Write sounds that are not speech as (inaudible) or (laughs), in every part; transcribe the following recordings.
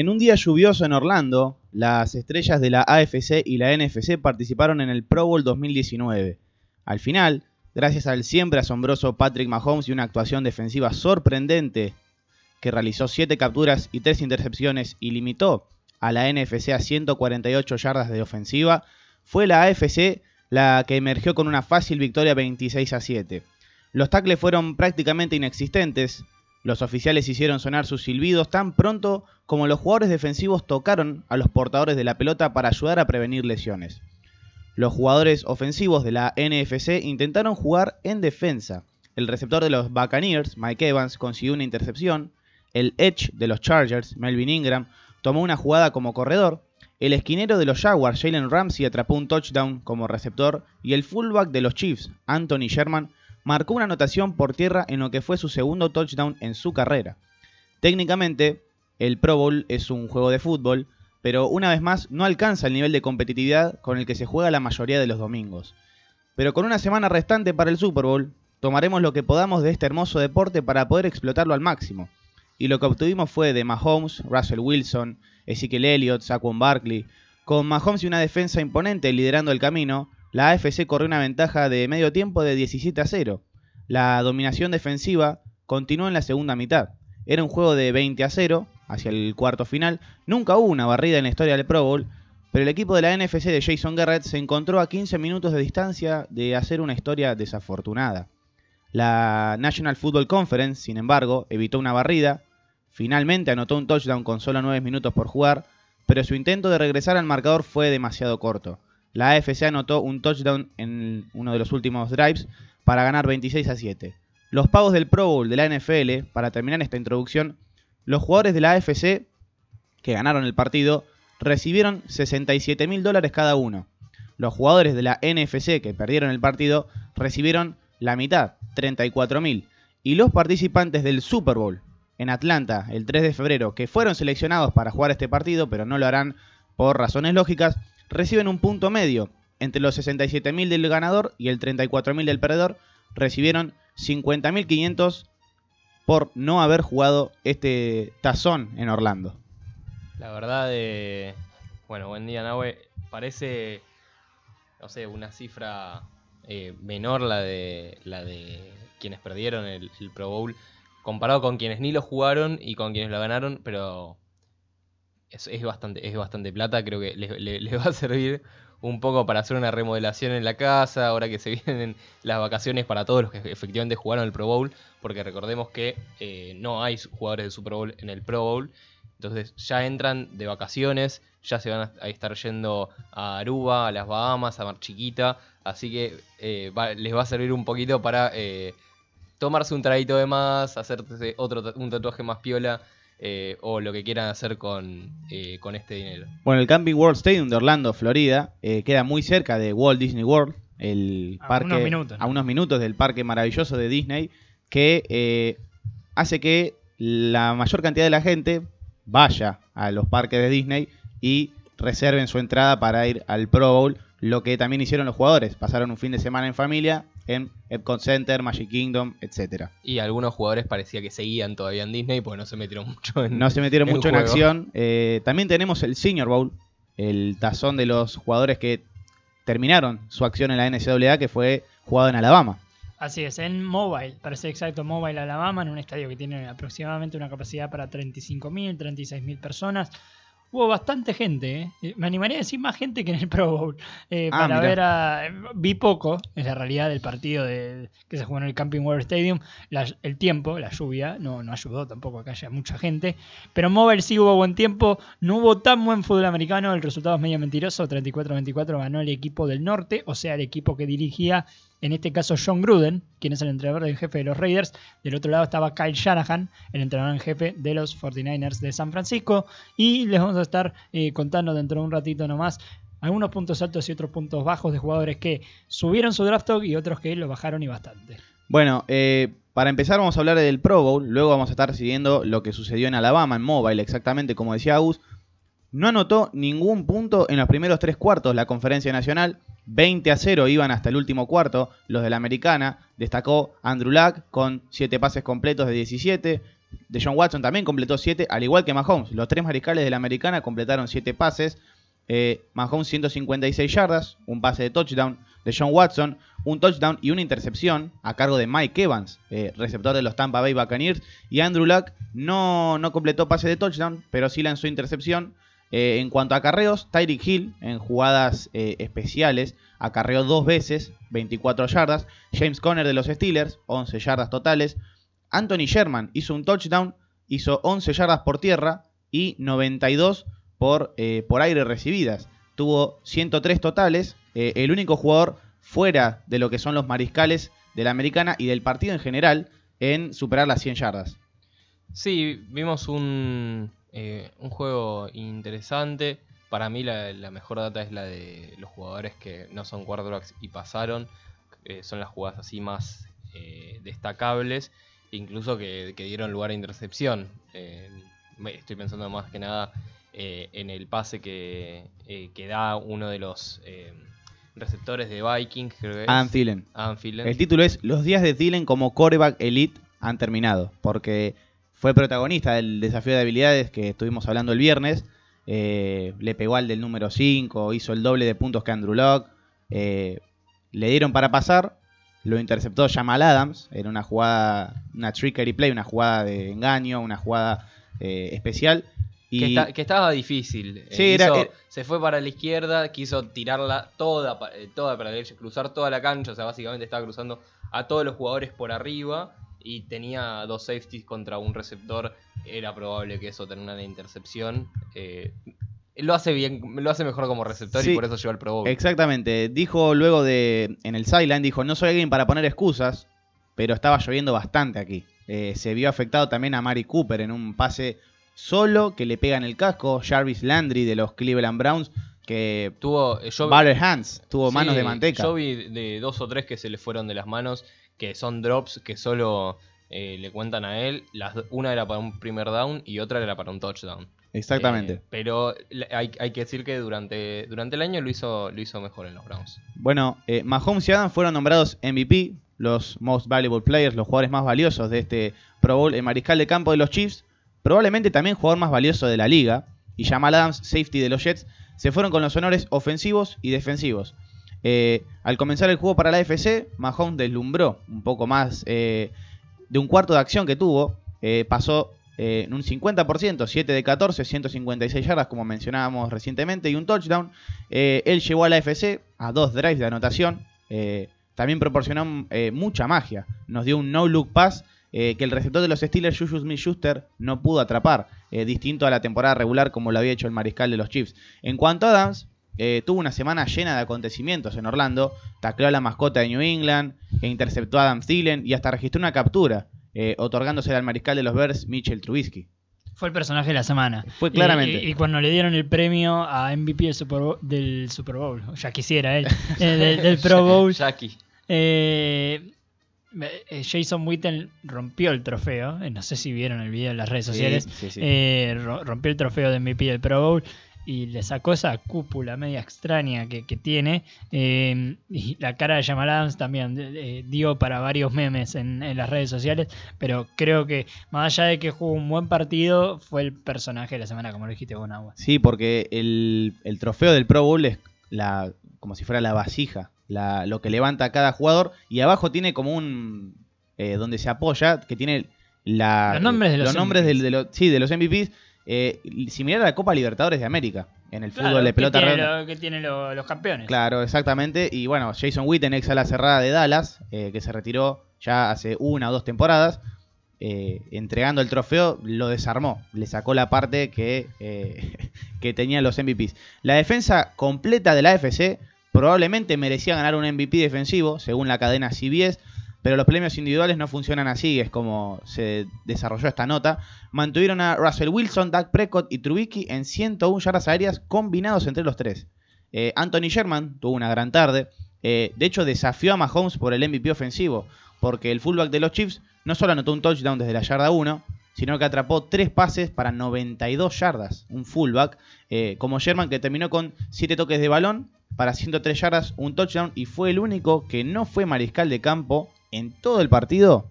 En un día lluvioso en Orlando, las estrellas de la AFC y la NFC participaron en el Pro Bowl 2019. Al final, gracias al siempre asombroso Patrick Mahomes y una actuación defensiva sorprendente que realizó 7 capturas y 3 intercepciones y limitó a la NFC a 148 yardas de ofensiva, fue la AFC la que emergió con una fácil victoria 26 a 7. Los tackles fueron prácticamente inexistentes, los oficiales hicieron sonar sus silbidos tan pronto como los jugadores defensivos tocaron a los portadores de la pelota para ayudar a prevenir lesiones. Los jugadores ofensivos de la NFC intentaron jugar en defensa. El receptor de los Buccaneers, Mike Evans, consiguió una intercepción. El Edge de los Chargers, Melvin Ingram, tomó una jugada como corredor. El esquinero de los Jaguars, Jalen Ramsey, atrapó un touchdown como receptor. Y el fullback de los Chiefs, Anthony Sherman, marcó una anotación por tierra en lo que fue su segundo touchdown en su carrera. Técnicamente, el Pro Bowl es un juego de fútbol, pero una vez más no alcanza el nivel de competitividad con el que se juega la mayoría de los domingos. Pero con una semana restante para el Super Bowl, tomaremos lo que podamos de este hermoso deporte para poder explotarlo al máximo. Y lo que obtuvimos fue de Mahomes, Russell Wilson, Ezekiel Elliott, Saquon Barkley, con Mahomes y una defensa imponente liderando el camino, la AFC corrió una ventaja de medio tiempo de 17 a 0. La dominación defensiva continuó en la segunda mitad. Era un juego de 20 a 0 hacia el cuarto final. Nunca hubo una barrida en la historia del Pro Bowl, pero el equipo de la NFC de Jason Garrett se encontró a 15 minutos de distancia de hacer una historia desafortunada. La National Football Conference, sin embargo, evitó una barrida. Finalmente anotó un touchdown con solo 9 minutos por jugar, pero su intento de regresar al marcador fue demasiado corto la AFC anotó un touchdown en uno de los últimos drives para ganar 26 a 7. Los pagos del Pro Bowl de la NFL, para terminar esta introducción, los jugadores de la AFC que ganaron el partido recibieron 67 mil dólares cada uno. Los jugadores de la NFC que perdieron el partido recibieron la mitad, 34 mil. Y los participantes del Super Bowl en Atlanta el 3 de febrero, que fueron seleccionados para jugar este partido, pero no lo harán por razones lógicas, reciben un punto medio. Entre los 67.000 del ganador y el 34.000 del perdedor, recibieron 50.500 por no haber jugado este tazón en Orlando. La verdad, de... bueno, buen día, Nahue. Parece, no sé, una cifra eh, menor la de, la de quienes perdieron el, Pro Bowl, comparado con quienes ni lo jugaron y con quienes lo ganaron, pero es, bastante, es bastante plata, creo que les, va a (laughs) servir un poco para hacer una remodelación en la casa, ahora que se (laughs) vienen las vacaciones para todos los que efectivamente jugaron el Pro Bowl, porque recordemos que eh, no hay jugadores de Super Bowl en el Pro Bowl, entonces ya entran de vacaciones, ya se van a estar yendo a Aruba, a las Bahamas, a Mar Chiquita, así que eh, les va a servir un poquito para eh, tomarse un traguito de más, hacerse otro, un tatuaje más piola eh, o lo que quieran hacer con, eh, con este dinero. Bueno, el Camping World Stadium de Orlando, Florida, eh, queda muy cerca de Walt Disney World, el a parque unos minutos, a unos minutos del parque maravilloso de Disney, que hace que la mayor cantidad de la gente vaya a los parques de Disney y reserven su entrada para ir al Pro Bowl, lo que también hicieron los jugadores. Pasaron un fin de semana en familia en Epcot Center, Magic Kingdom, etcétera. Y algunos jugadores parecía que seguían todavía en Disney porque no se metieron (laughs) mucho en No se metieron mucho en acción. Eh, también tenemos el Senior Bowl, el tazón de los jugadores que terminaron su acción en la NCAA, que fue jugado en Alabama. Así es, en Mobile, para ser exacto, Mobile Alabama, en un estadio que tiene aproximadamente una capacidad para 35.000, 36.000 personas. Hubo bastante gente, ¿eh? Eh, me animaría a decir más gente que en el Pro Bowl. Eh, ah, para ver a. Vi poco, es la realidad del partido de, que se jugó en el Camping World Stadium. el tiempo, la lluvia, no, no ayudó tampoco a que haya mucha gente. Pero en Mobile sí hubo buen tiempo. No hubo tan buen fútbol americano. El resultado es medio mentiroso. 34-24 ganó el equipo del norte, o sea, el equipo que dirigía en este caso John Gruden, quien es el entrenador en jefe de los Raiders. Del otro lado estaba Kyle Shanahan, el entrenador en jefe de los 49ers de San Francisco. Y les vamos a estar eh, contando dentro de un ratito nomás algunos puntos altos y otros puntos bajos de jugadores que subieron su draft y otros que lo bajaron y bastante. Bueno, eh, para empezar vamos a hablar del Pro Bowl, luego vamos a estar siguiendo lo que sucedió en Alabama, en Mobile, exactamente como decía Agus. No anotó ningún punto en los primeros tres cuartos la conferencia nacional, 20 a 0 iban hasta el último cuarto los de la americana. Destacó Andrew Luck con 7 pases completos de 17. De John Watson también completó 7, al igual que Mahomes. Los tres mariscales de la americana completaron 7 pases. Eh, Mahomes 156 yardas, un pase de touchdown. De John Watson, un touchdown y una intercepción a cargo de Mike Evans, eh, receptor de los Tampa Bay Buccaneers. Y Andrew Luck no, no completó pase de touchdown, pero sí lanzó intercepción. Eh, en cuanto a acarreos, Tyreek Hill en jugadas eh, especiales acarreó dos veces, 24 yardas. James Conner de los Steelers, 11 yardas totales. Anthony Sherman hizo un touchdown, hizo 11 yardas por tierra y 92 por, eh, por aire recibidas. Tuvo 103 totales, el único jugador fuera de lo que son los mariscales de la americana y del partido en general en superar las 100 yardas. Sí, vimos un, eh, un juego interesante. Para mí la, la mejor data es la de los jugadores que no son quarterbacks y pasaron. Eh, son las jugadas así más eh, destacables, incluso que, que dieron lugar a intercepción. Estoy pensando más que nada en el pase que, que da uno de los receptores de Vikings, creo que. Adam Thielen. Adam Thielen. El título es Los días de Thielen como quarterback elite han terminado, porque fue protagonista del desafío de habilidades que estuvimos hablando el viernes. Eh, le pegó al del número 5, hizo el doble de puntos que Andrew Locke. eh, le dieron para pasar, lo interceptó Jamal Adams en una jugada, una trickery play, una jugada de engaño, una jugada eh, especial. Y Que, está- que estaba difícil. Eh, Sí, era- hizo- era- Se fue para la izquierda, quiso tirarla toda, toda para la derecha, cruzar toda la cancha. O sea, básicamente estaba cruzando a todos los jugadores por arriba. Y tenía dos safeties contra un receptor. Era probable que eso tenga una intercepción. Eh, lo hace bien, lo hace mejor como receptor Sí. y por eso lleva el Pro Bowl. Exactamente. Dijo luego de. En el sideline, dijo: No soy alguien para poner excusas, pero estaba lloviendo bastante aquí. Eh, se vio afectado también a Mari Cooper en un pase solo que le pega en el casco. Jarvis Landry de los Cleveland Browns, que. Tuvo, eh, yo, Butter hands, tuvo Sí, manos de manteca. Yo vi de dos o tres que se le fueron de las manos, que son drops que solo eh, le cuentan a él. Las, una era para un primer down y otra era para un touchdown. Exactamente. Eh, pero hay, hay que decir que durante, durante el año lo hizo, lo hizo mejor en los Browns. Bueno, eh, Mahomes y Adams fueron nombrados MVP, los Most Valuable Players, los jugadores más valiosos de este Pro Bowl. El mariscal de campo de los Chiefs, probablemente también jugador más valioso de la liga. Y Jamal Adams, safety de los Jets, se fueron con los honores ofensivos y defensivos. Eh, al comenzar el juego para la AFC, Mahomes deslumbró un poco más eh, de un cuarto de acción que tuvo. eh, pasó en un 50%, 7 de 14, 156 yardas, como mencionábamos recientemente, y un touchdown. Él llevó a la AFC a dos drives de anotación. también proporcionó mucha magia. Nos dio un no-look pass que el receptor de los Steelers, Juju Smith-Schuster, no pudo atrapar. distinto a la temporada regular como lo había hecho el mariscal de los Chiefs. En cuanto a Adams, eh, tuvo una semana llena de acontecimientos en Orlando. Tacleó a la mascota de New England, e interceptó a Adam Thielen y hasta registró una captura, eh, otorgándose al mariscal de los Bears, Mitchell Trubisky. Fue el personaje de la semana. Fue claramente. Y, cuando le dieron el premio a MVP del Super Bowl, del Super Bowl ya quisiera él, (laughs) eh, del, del Pro Bowl, Jackie. eh, Jason Witten rompió el trofeo. no sé si vieron el video en las redes sociales. Sí, sí, sí. eh, ro- rompió el trofeo de MVP del Pro Bowl y le sacó esa cúpula media extraña que, que tiene. eh, y la cara de Jamal Adams también eh, dio para varios memes en, en las redes sociales. Pero creo que, más allá de que jugó un buen partido, fue el personaje de la semana, como lo dijiste vos, Nahua. Sí, porque el, el trofeo del Pro Bowl es la, como si fuera la vasija, la, lo que levanta a cada jugador. Y abajo tiene como un. eh, donde se apoya, que tiene la, Los nombres de los nombres MVPs. de, los, sí, de los MVPs. Eh, similar a la Copa Libertadores de América. En el fútbol de pelota tiene redonda. lo- que tiene lo- los campeones. Claro, exactamente. Y bueno, Jason Witten, ex ala cerrada de Dallas, eh, que se retiró ya hace una o dos temporadas, eh, entregando el trofeo, lo desarmó. Le sacó la parte que, (laughs) que tenían los MVPs. La defensa completa de la AFC probablemente merecía ganar un MVP defensivo, según la cadena CBS. Pero los premios individuales no funcionan así, es como se desarrolló esta nota. Mantuvieron a Russell Wilson, Doug Prescott y Trubisky en 101 yardas aéreas combinados entre los tres. Eh, Anthony Sherman tuvo una gran tarde. Eh, de hecho, desafió a Mahomes por el MVP ofensivo, porque el fullback de los Chiefs no solo anotó un touchdown desde la yarda 1, sino que atrapó tres pases para 92 yardas, un fullback, eh, como Sherman que terminó con 7 toques de balón para 103 yardas, un touchdown y fue el único que no fue mariscal de campo en todo el partido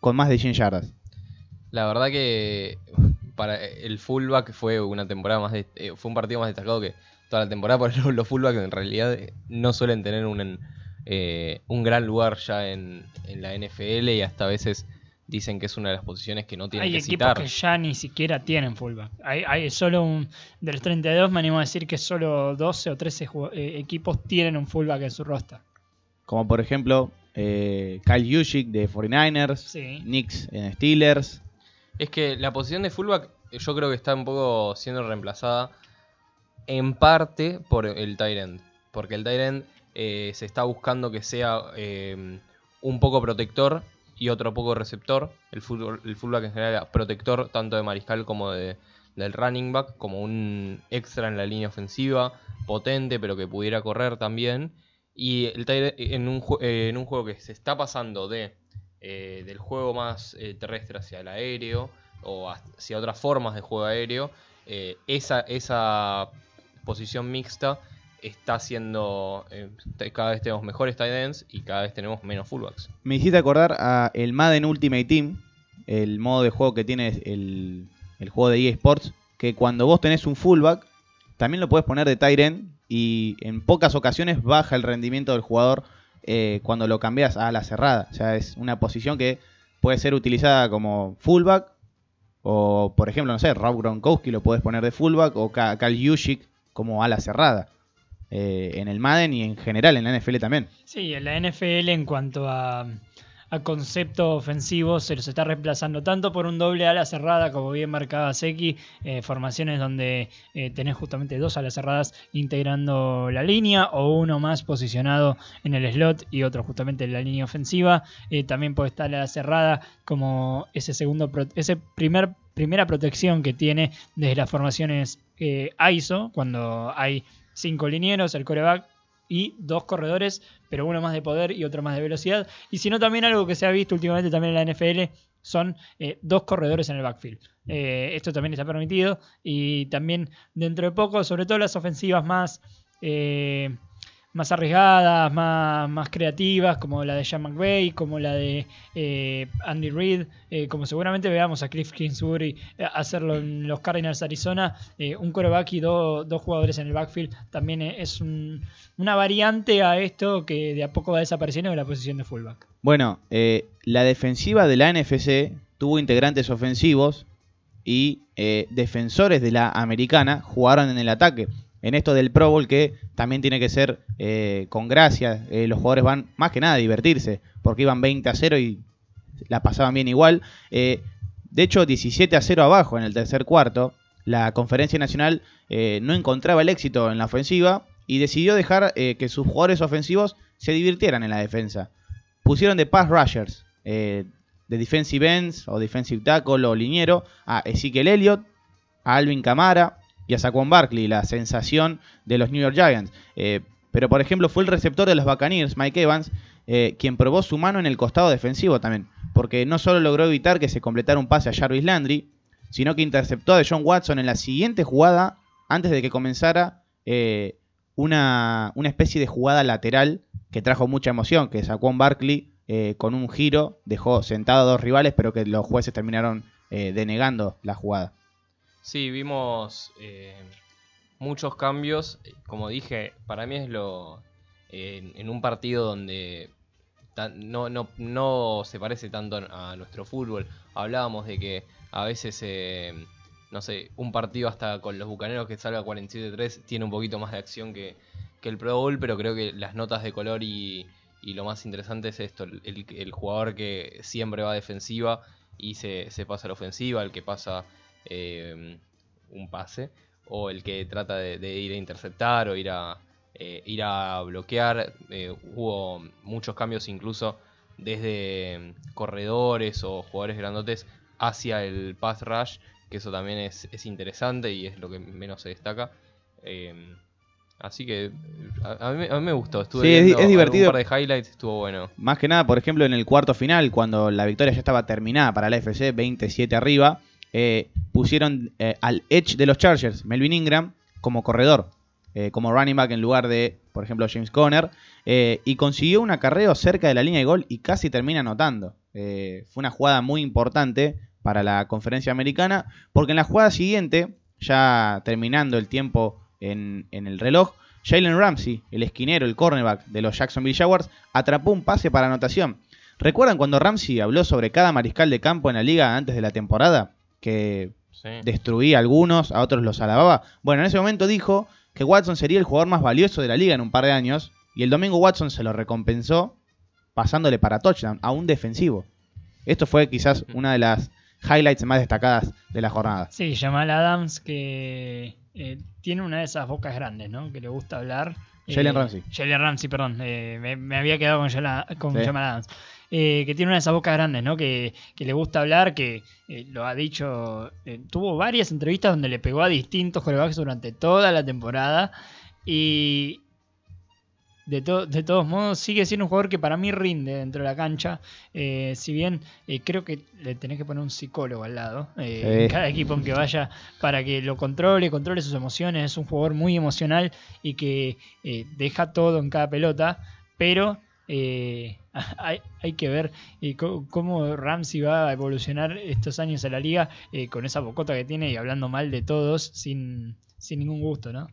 con más de 100 yardas. La verdad que para el fullback fue una temporada más de- eh, fue un partido más destacado que toda la temporada, (laughs) porque los, los fullbacks en realidad eh, no suelen tener un, eh, un gran lugar ya en, en la NFL y hasta a veces dicen que es una de las posiciones que no tienen Hay que equipos citar. que ya ni siquiera tienen fullback. Hay, hay solo un. De los 32, me animo a decir que solo 12 o 13 jug- eh, equipos tienen un fullback en su roster. Como por ejemplo eh, Kyle Juszczyk de 49ers, Sí. Knicks en Steelers. Es que la posición de fullback eh, yo creo que está un poco siendo reemplazada en parte por el tight end. Porque el tight end eh, se está buscando que sea eh, un poco protector y otro poco receptor. El, fútbol, el fullback en general protector tanto de mariscal como de, del running back, como un extra en la línea ofensiva, potente pero que pudiera correr también. Y el tight end en un, eh, en un juego que se está pasando de eh, del juego más eh, terrestre hacia el aéreo o hacia otras formas de juego aéreo, eh, esa, esa posición mixta está eh, te- cada vez tenemos mejores tight ends y cada vez tenemos menos fullbacks. Me hiciste acordar a el Madden Ultimate Team, el modo de juego que tiene el, el juego de EA Sports, que cuando vos tenés un fullback, también lo puedes poner de tight end y en pocas ocasiones baja el rendimiento del jugador eh, cuando lo cambias a la cerrada. O sea, es una posición que puede ser utilizada como fullback o, por ejemplo, no sé, Rob Gronkowski lo puedes poner de fullback o Ka- Kyle Juszczyk como ala cerrada. eh, en el Madden y en general en la NFL también. Sí, en la NFL en cuanto a, a concepto ofensivo se los está reemplazando tanto por un doble ala cerrada, como bien marcaba Seki, eh, formaciones donde eh, tenés justamente dos alas cerradas integrando la línea o uno más posicionado en el slot y otro justamente en la línea ofensiva. Eh, también puede estar la cerrada como ese segundo, ese primer primera protección que tiene desde las formaciones ISO, cuando hay cinco linieros, el coreback y dos corredores, pero uno más de poder y otro más de velocidad. Y si no, también algo que se ha visto últimamente también en la NFL son eh, dos corredores en el backfield. Eh, esto también está permitido y también dentro de poco, sobre todo las ofensivas más, eh, más arriesgadas, más, más creativas, como la de Sean McVay, como la de eh, Andy Reid, eh, como seguramente veamos a Cliff Kingsbury eh, hacerlo en los Cardinals de Arizona, un coreback y do- dos jugadores en el backfield también es un- una variante a esto que de a poco va desapareciendo en la posición de fullback. Bueno, la defensiva de la NFC tuvo integrantes ofensivos y defensores de la americana jugaron en el ataque. En esto del Pro Bowl que también tiene que ser eh, con gracia, eh, los jugadores van más que nada a divertirse, porque iban 20 a 0 y la pasaban bien igual. Eh, de hecho, 17 a 0 abajo en el tercer cuarto, la conferencia nacional no encontraba el éxito en la ofensiva y decidió dejar que sus jugadores ofensivos se divirtieran en la defensa pusieron de pass rushers, de defensive ends o defensive tackle o liniero, a Ezekiel Elliott, a Alvin Kamara y a Saquon Barkley, la sensación de los New York Giants. Eh, pero por ejemplo fue el receptor de los Buccaneers, Mike Evans, eh, quien probó su mano en el costado defensivo también, porque no solo logró evitar que se completara un pase a Jarvis Landry, sino que interceptó a John Watson en la siguiente jugada antes de que comenzara eh, una, una especie de jugada lateral que trajo mucha emoción, que sacó Barkley con un giro, dejó sentado a dos rivales, pero que los jueces terminaron denegando la jugada. Sí, vimos eh, muchos cambios. Como dije, para mí es lo. en- un partido donde no, no, no se parece tanto a nuestro fútbol. Hablábamos de que a veces, eh, no sé, un partido hasta con los bucaneros que salga 47-3 tiene un poquito más de acción que, que el Pro Bowl, pero creo que las notas de color y, y lo más interesante es esto: el, el jugador que siempre va defensiva y se, se pasa a la ofensiva, el que pasa eh, un pase, o el que trata de, de ir a interceptar o ir a, eh, ir a bloquear. Eh, hubo muchos cambios incluso desde mm, corredores o jugadores grandotes hacia el pass rush, que eso también es, es interesante y es lo que menos se destaca. Eh, así que a, a mí, a mí me gustó, estuve Sí, viendo es divertido. un par de highlights, estuvo bueno. Más que nada, por ejemplo, en el cuarto final, cuando la victoria ya estaba terminada para la FC, 27 arriba, eh, pusieron eh, al edge de los Chargers, Melvin Ingram, como corredor, eh, como running back en lugar de, por ejemplo, James Conner, y consiguió un acarreo cerca de la línea de gol y casi termina anotando. Fue una jugada muy importante para la conferencia americana, porque en la jugada siguiente, ya terminando el tiempo en, en el reloj, Jalen Ramsey, el esquinero, el cornerback de los Jacksonville Jaguars, atrapó un pase para anotación. ¿Recuerdan cuando Ramsey habló sobre cada mariscal de campo en la liga antes de la temporada? Que Sí. destruía a algunos, a otros los alababa. Bueno, en ese momento dijo que Watson sería el jugador más valioso de la liga en un par de años, y el domingo Watson se lo recompensó pasándole para touchdown a un defensivo. Esto fue quizás una de las highlights más destacadas de la jornada. Sí, Jamal Adams que eh, tiene una de esas bocas grandes, ¿no? Que le gusta hablar. Jalen Eh, Ramsey. Jalen Ramsey, perdón. eh, me, me había quedado con, Jala- con Sí. Jamal Adams. Eh, que tiene una de esas bocas grandes, ¿no? Que, que le gusta hablar, que eh, lo ha dicho. eh, tuvo varias entrevistas donde le pegó a distintos corebacks durante toda la temporada. Y. De, to- de todos modos, sigue siendo un jugador que para mí rinde dentro de la cancha. eh, si bien eh, creo que le tenés que poner un psicólogo al lado eh, Sí. cada equipo en que vaya para que lo controle, controle sus emociones. Es un jugador muy emocional y que deja todo en cada pelota, pero eh, (laughs) hay, que ver eh, cómo Ramsey va a evolucionar estos años en la liga eh, con esa bocota que tiene y hablando mal de todos sin, ningún gusto, ¿no?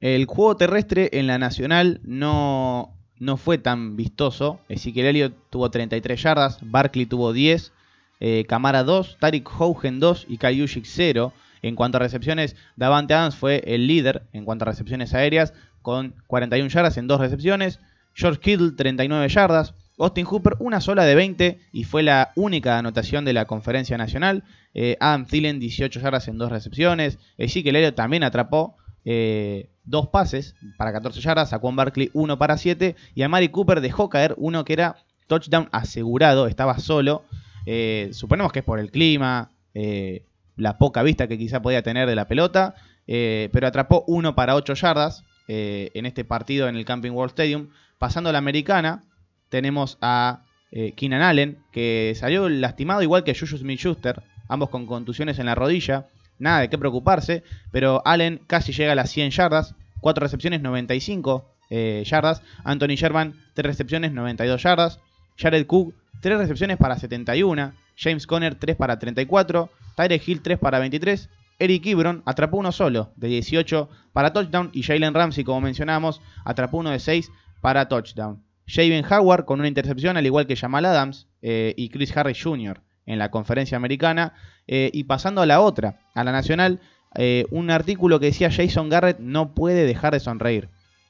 El juego terrestre en la Nacional no, no fue tan vistoso. Ezequiel Elliott tuvo 33 yardas, Barkley tuvo 10, eh, Camara 2, Tarik Hougen 2 y Kayushik 0. En cuanto a recepciones, Davante Adams fue el líder en cuanto a recepciones aéreas con 41 yardas en dos recepciones. George Kittle 39 yardas. Austin Hooper una sola de 20 y fue la única anotación de la conferencia nacional. Eh, Adam Thielen 18 yardas en dos recepciones. Ezekiel Elliott también atrapó eh, dos pases para 14 yardas, a Juan Barkley uno para 7 y a Mari Cooper dejó caer uno que era touchdown asegurado, estaba solo. Eh, suponemos que es por el clima, eh, la poca vista que quizá podía tener de la pelota, pero atrapó uno para 8 yardas en este partido en el Camping World Stadium. Pasando a la americana, tenemos a eh, Keenan Allen, que salió lastimado igual que Juju Smith-Schuster, ambos con contusiones en la rodilla nada de qué preocuparse, pero Allen casi llega a las 100 yardas, 4 recepciones, 95 eh, yardas, Anthony Sherman, 3 recepciones, 92 yardas, Jared Cook, 3 recepciones para 71, James Conner, 3 para 34, Tyreek Hill, 3 para 23, Eric Ebron atrapó uno solo, de 18 para touchdown, y Jalen Ramsey, como mencionamos, atrapó uno de 6 para touchdown. Javen Howard con una intercepción, al igual que Jamal Adams eh, y Chris Harris Jr. en la conferencia americana. Eh, y pasando a la otra, a la nacional, eh, un artículo que decía Jason Garrett no puede dejar de sonreír.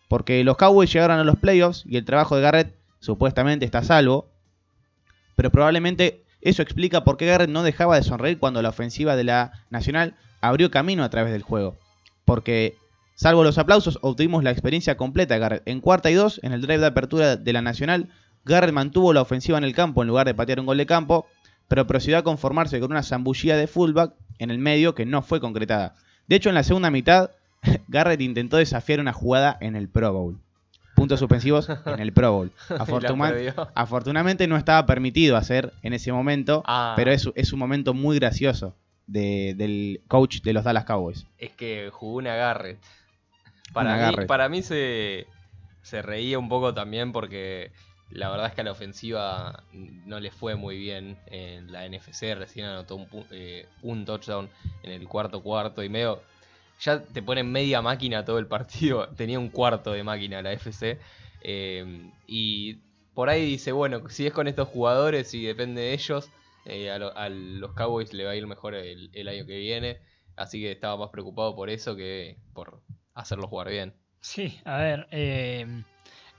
Porque los Cowboys llegaron a los playoffs y el trabajo de Garrett supuestamente está a salvo. Pero probablemente eso explica por qué Garrett no dejaba de sonreír cuando la ofensiva de la nacional abrió camino a través del juego. Porque, salvo los aplausos, obtuvimos la experiencia completa de Garrett. En cuarta y dos, en el drive de apertura de la nacional, Garrett mantuvo la ofensiva en el campo en lugar de patear un gol de campo pero procedió a conformarse con una zambullida de fullback en el medio que no fue concretada. De hecho, en la segunda mitad, (laughs) Garrett intentó desafiar una jugada en el Pro Bowl. Puntos suspensivos en el Pro Bowl. (laughs) Afortuna- afortunadamente no estaba permitido hacer en ese momento, Ah. pero es, es un momento muy gracioso de- del coach de los Dallas Cowboys. Es que jugó una Garrett. Para mí, para mí se, se reía un poco también porque la verdad es que a la ofensiva no le fue muy bien en la NFC. Recién anotó un, eh, un touchdown en el cuarto cuarto y medio. Ya te ponen media máquina todo el partido. (laughs) Tenía un cuarto de máquina la FC. eh, y por ahí dice, bueno, si es con estos jugadores y depende de ellos, eh, a, lo- a los Cowboys le va a ir mejor el, el año que viene. Así que estaba más preocupado por eso que por hacerlo jugar bien. Sí, a ver, eh,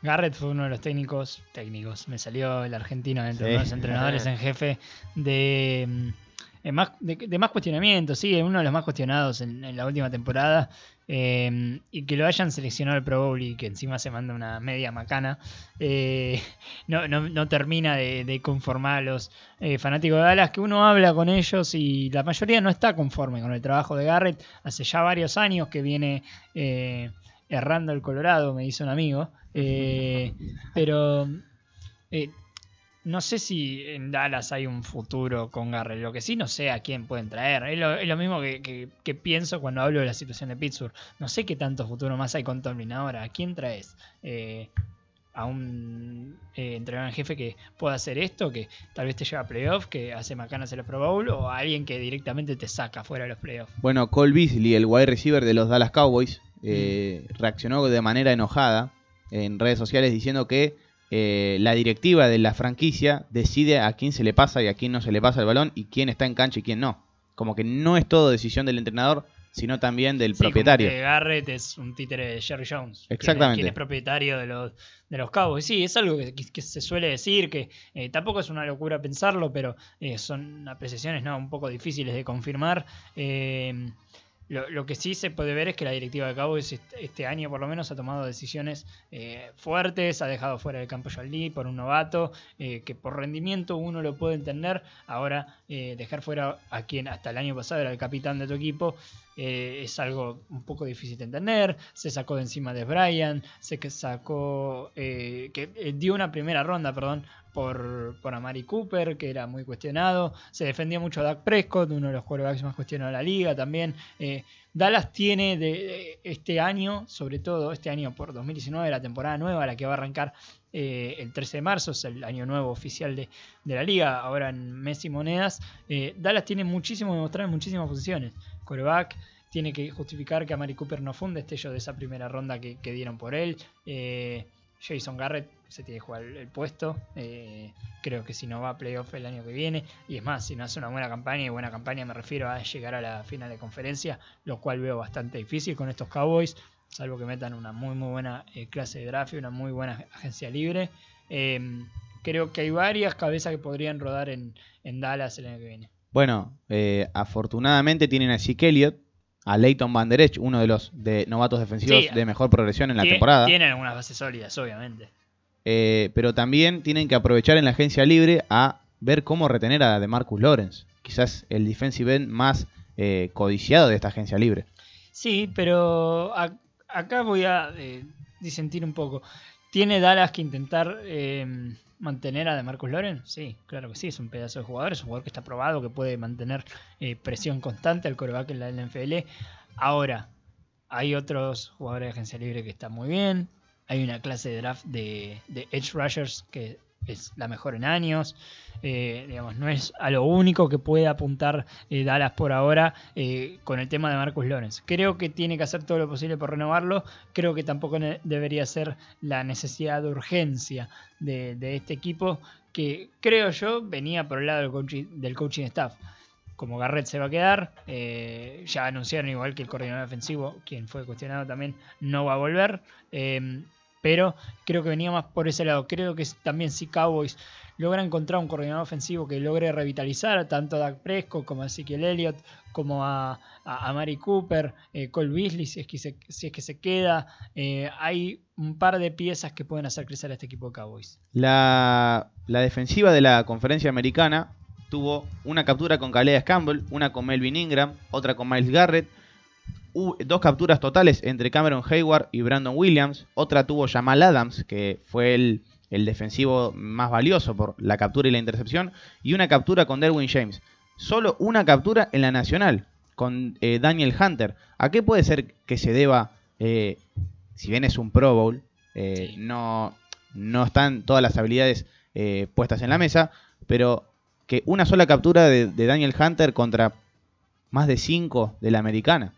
Garrett fue uno de los técnicos, técnicos, me salió el argentino Sí. de los entrenadores en jefe de, eh, más, de, de más cuestionamiento, sí, uno de los más cuestionados en, en la última temporada. eh, y que lo hayan seleccionado al Pro Bowl y que encima se manda una media macana, eh, (laughs) no, no, no termina de, de conformar a los eh, fanáticos de Dallas, que uno habla con ellos y la mayoría no está conforme con el trabajo de Garrett. Hace ya varios años que viene errando el Colorado, me dice un amigo. (laughs) Pero no sé si en Dallas hay un futuro con Garrett. Lo que sí no sé a quién pueden traer. Es lo, es lo mismo que, que- que pienso cuando hablo de la situación de Pittsburgh. No sé qué tanto futuro más hay con Tomlin ahora. ¿A quién traes? Eh, a un eh, entrenador en jefe que pueda hacer esto, que tal vez te lleva a playoff, que hace macanas en el Pro Bowl, o a alguien que directamente te saca fuera de los playoffs. Bueno, Cole Beasley, el wide receiver de los Dallas Cowboys, eh, reaccionó de manera enojada en redes sociales diciendo que eh, la directiva de la franquicia decide a quién se le pasa y a quién no se le pasa el balón y quién está en cancha y quién no. Como que no es todo decisión del entrenador, sino también del Sí, como propietario. que Garrett es un títere de Jerry Jones. Exactamente. Quien es propietario de los, de los Cowboys. Sí, es algo que se suele decir, que eh, tampoco es una locura pensarlo, pero eh, son apreciaciones ¿no? un poco difíciles de confirmar. Eh, lo, lo que sí se puede ver es que la directiva de Cowboys este, año por lo menos ha tomado decisiones eh, fuertes, ha dejado fuera del campo John Lee por un novato, eh, que por rendimiento uno lo puede entender. Ahora eh, dejar fuera a quien hasta el año pasado era el capitán de tu equipo eh, es algo un poco difícil de entender. Se sacó de encima de Brian, se sacó, eh, que eh, dio una primera ronda, perdón, por, por Amari Cooper, que era muy cuestionado. Se defendía mucho a Dak Prescott, uno de los quarterbacks más cuestionados de la liga también. Dallas tiene de, este año, sobre todo este año por 2019, la temporada nueva, la que va a arrancar el 13 de marzo, es el año nuevo oficial de, de la liga, ahora en Messi Monedas. Dallas tiene muchísimo que mostrar en muchísimas posiciones. Coreback tiene que justificar que Amari Cooper no fue un destello de esa primera ronda que, dieron por él. Eh, Jason Garrett se tiene que jugar el, puesto. Eh, creo que si no va a playoff el año que viene, y es más, si no hace una buena campaña, y buena campaña me refiero a llegar a la final de conferencia, lo cual veo bastante difícil con estos Cowboys, salvo que metan una muy muy buena eh, clase de draft y una muy buena agencia libre. Creo que hay varias cabezas que podrían rodar en, en Dallas el año que viene. Bueno, eh, afortunadamente tienen a Zeke Elliott, a Leighton Van Der Esch, uno de los de novatos defensivos Sí, de mejor progresión en la temporada. Tienen algunas bases sólidas, obviamente. Eh, pero también tienen que aprovechar en la agencia libre a ver cómo retener a DeMarcus Lawrence. Quizás el defensive end más eh, codiciado de esta agencia libre. Sí, pero a- acá voy a eh, disentir un poco. ¿Tiene Dallas que intentar eh, mantener a DeMarcus Lawrence? Sí, claro que sí, es un pedazo de jugador, es un jugador que está probado, que puede mantener eh, presión constante al coreback en la NFL. Ahora, hay otros jugadores de agencia libre que están muy bien. Hay una clase de draft de, de Edge Rushers que es la mejor en años. Eh, digamos, no es a lo único que puede apuntar eh, Dallas por ahora eh, con el tema de Marcus Lawrence. Creo que tiene que hacer todo lo posible por renovarlo. Creo que tampoco debería ser la necesidad de urgencia de, este equipo, que creo yo venía por el lado del coaching, del coaching staff. Como Garrett se va a quedar, ya anunciaron igual que el coordinador defensivo, quien fue cuestionado también, no va a volver. Pero creo que venía más por ese lado. Creo que también si Cowboys logra encontrar un coordinador ofensivo que logre revitalizar tanto a Dak Prescott como a Ezekiel Elliott, como a, Mari Cooper, eh, Cole Beasley, si es que se, si es que se queda, eh, hay un par de piezas que pueden hacer crecer a este equipo de Cowboys. La, la defensiva de la conferencia americana tuvo una captura con Calais Campbell, una con Melvin Ingram, otra con Miles Garrett, dos capturas totales entre Cameron Hayward y Brandon Williams, otra tuvo Jamal Adams, que fue el, el defensivo más valioso por la captura y la intercepción, y una captura con Derwin James. Solo una captura en la nacional con eh, Daniel Hunter. ¿A qué puede ser que se deba, eh, si bien es un Pro Bowl, eh, Sí. no, no están todas las habilidades puestas en la mesa, pero que una sola captura de, de Daniel Hunter contra más de 5 de la americana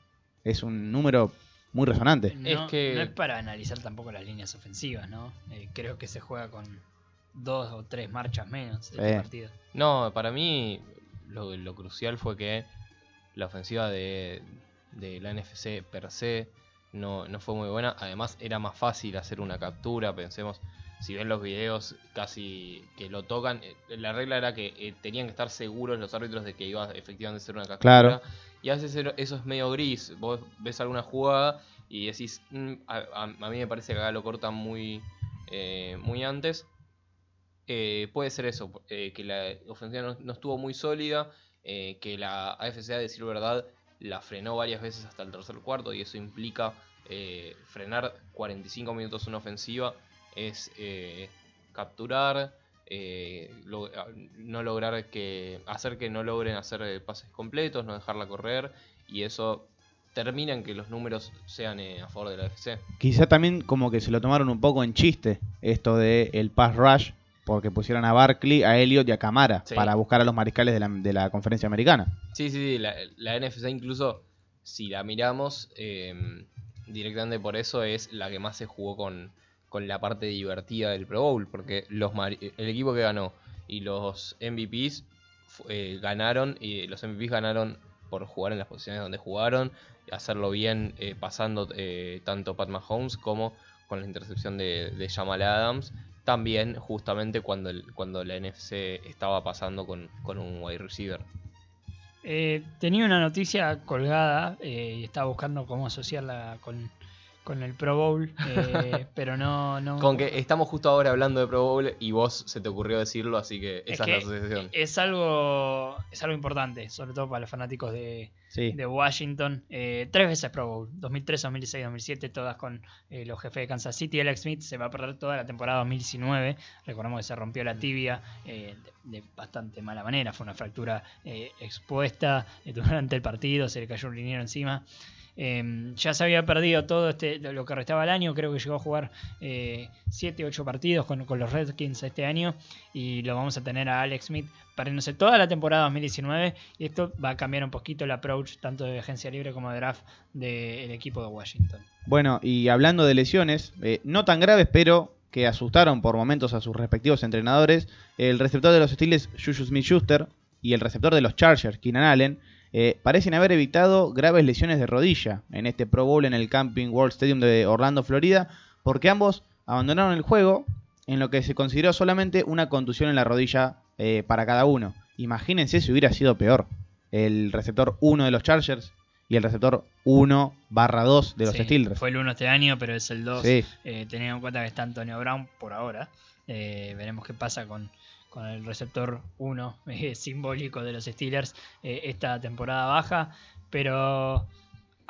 es un número muy resonante. No, Es que- no es para analizar tampoco las líneas ofensivas, ¿no? Eh, creo que se juega con dos o tres marchas menos el Sí. partido. No, para mí lo, lo crucial fue que la ofensiva de, de la NFC per se no, no fue muy buena. Además era más fácil hacer una captura, pensemos, si ven los videos casi que lo tocan, eh, la regla era que eh, tenían que estar seguros los árbitros de que iba efectivamente a ser una captura. Claro. Y a eso es medio gris. Vos ves alguna jugada y decís, "Mm, a, a- mí me parece que acá lo cortan muy, eh, muy antes. Eh, puede ser eso, eh, que la ofensiva no, no estuvo muy sólida, que la AFC, a decir verdad, la frenó varias veces hasta el tercer cuarto y eso implica frenar 45 minutos una ofensiva, es capturar, eh, lo- no lograr que, hacer que no logren hacer eh, pases completos, no dejarla correr y eso terminan que los números sean eh, a favor de la FC. Quizá también como que se lo tomaron un poco en chiste esto de el pass rush, porque pusieron a Barkley, a Elliot y a Camara Sí. para buscar a los mariscales de la, de la conferencia americana. Sí, sí, sí, la, la NFC incluso, si la miramos, eh, directamente por eso es la que más se jugó con, con la parte divertida del Pro Bowl, porque los el equipo que ganó y los MVPs eh, ganaron, y los MVPs ganaron por jugar en las posiciones donde jugaron, hacerlo bien, eh, pasando eh, tanto Pat Mahomes como con la intercepción de, de Jamal Adams. También justamente cuando, el- cuando la NFC estaba pasando con, con un wide receiver. Eh, tenía una noticia colgada eh, y estaba buscando cómo asociarla con, con el Pro Bowl, eh, (laughs) pero no, no. Con que estamos justo ahora hablando de Pro Bowl y vos se te ocurrió decirlo, así que es esa que es la asociación. es algo es algo importante, sobre todo para los fanáticos de, Sí. de Washington. Eh, tres veces Pro Bowl, 2003, 2016, 2007, todas con eh, los jefes de Kansas City. Alex Smith se va a perder toda la temporada 2019. Recordemos que se rompió la tibia eh, de, de bastante mala manera. Fue una fractura eh, expuesta eh, durante el partido, se le cayó un liniero encima. Eh, ya se había perdido todo este, lo que restaba el año, creo que llegó a jugar 7, 8 partidos con, con los Redskins este año y lo vamos a tener a Alex Smith perdiéndose toda la temporada 2019 y esto va a cambiar un poquito el approach tanto de agencia libre como de draft del equipo de Washington. Bueno, y hablando de lesiones, eh, no tan graves, pero que asustaron por momentos a sus respectivos entrenadores, el receptor de los Steelers, Juju Smith-Schuster, y el receptor de los Chargers, Keenan Allen, eh, parecen haber evitado graves lesiones de rodilla en este Pro Bowl en el Camping World Stadium de Orlando, Florida, porque ambos abandonaron el juego en lo que se consideró solamente una contusión en la rodilla eh, para cada uno. Imagínense si hubiera sido peor. El receptor 1 de los Chargers y el receptor 1 barra 2 de los Sí, Steelers. Fue el 1 este año, pero es el 2 Sí. eh, teniendo en cuenta que está Antonio Brown por ahora. Veremos qué pasa con, con el receptor 1 (laughs) eh, simbólico de los Steelers eh, esta temporada baja. Pero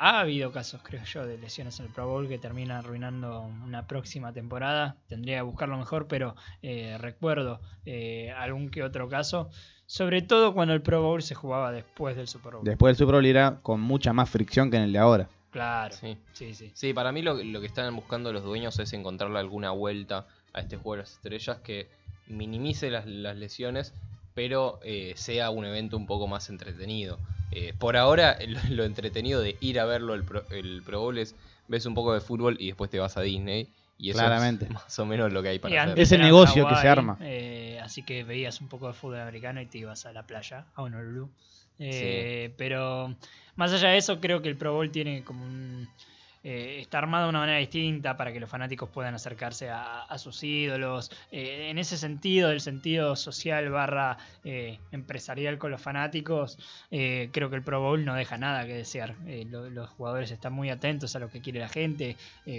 ha habido casos, creo yo, de lesiones en el Pro Bowl que terminan arruinando una próxima temporada. Tendría que buscarlo mejor, pero eh, recuerdo eh, algún que otro caso. Sobre todo cuando el Pro Bowl se jugaba después del Super Bowl. Después del Super Bowl era con mucha más fricción que en el de ahora. Claro. Sí. Sí, sí. Sí, para mí lo, lo que están buscando los dueños es encontrarle alguna vuelta a este juego de las estrellas que minimice las, las lesiones, pero eh, sea un evento un poco más entretenido. Eh, por ahora, (laughs) lo, lo entretenido de ir a verlo el Pro, el Pro Bowl es ves un poco de fútbol y después te vas a Disney. Y eso Claramente. es (laughs) más o menos lo que hay Y para hacer. Es el negocio que se arma. eh, así que veías un poco de fútbol americano y te ibas a la playa, a Honolulu. Eh, Pero más allá de eso, creo que el Pro Bowl tiene como un. Eh, está armado de una manera distinta para que los fanáticos puedan acercarse a, sus ídolos. Eh, en ese sentido, el sentido social barra eh, empresarial con los fanáticos, creo que el Pro Bowl no deja nada que desear. Lo- los jugadores están muy atentos a lo que quiere la gente,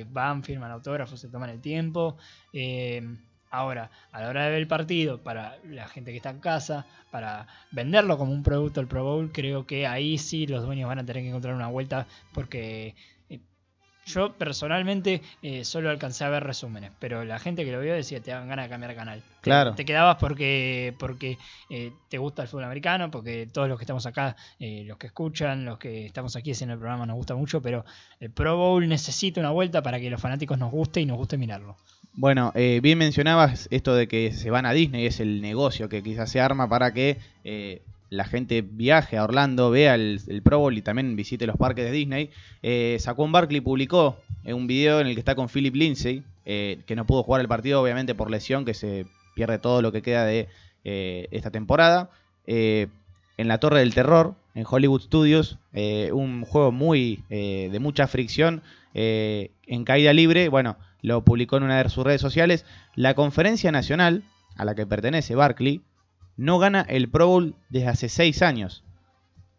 van, firman autógrafos, se toman el tiempo. Ahora, a la hora de ver el partido, para la gente que está en casa, para venderlo como un producto el Pro Bowl, creo que ahí sí los dueños van a tener que encontrar una vuelta porque yo personalmente eh, solo alcancé a ver resúmenes, pero la gente que lo vio decía te dan ganas de cambiar canal. Claro. Te, quedabas porque, porque eh, te gusta el fútbol americano, porque todos los que estamos acá, eh, los que escuchan, los que estamos aquí haciendo el programa nos gusta mucho, pero el Pro Bowl necesita una vuelta para que los fanáticos nos guste y nos guste mirarlo. Bueno, bien mencionabas esto de que se van a Disney, es el negocio que quizás se arma para que la gente viaje a Orlando, vea el, Pro Bowl y también visite los parques de Disney. Eh, Saquon Barkley publicó eh, un video en el que está con Philip Lindsay, eh, que no pudo jugar el partido obviamente por lesión, que se pierde todo lo que queda de eh, esta temporada. En la Torre del Terror, en Hollywood Studios, un juego muy de mucha fricción en caída libre. Bueno, lo publicó en una de sus redes sociales. La conferencia nacional a la que pertenece Barkley no gana el Pro Bowl desde hace 6 años.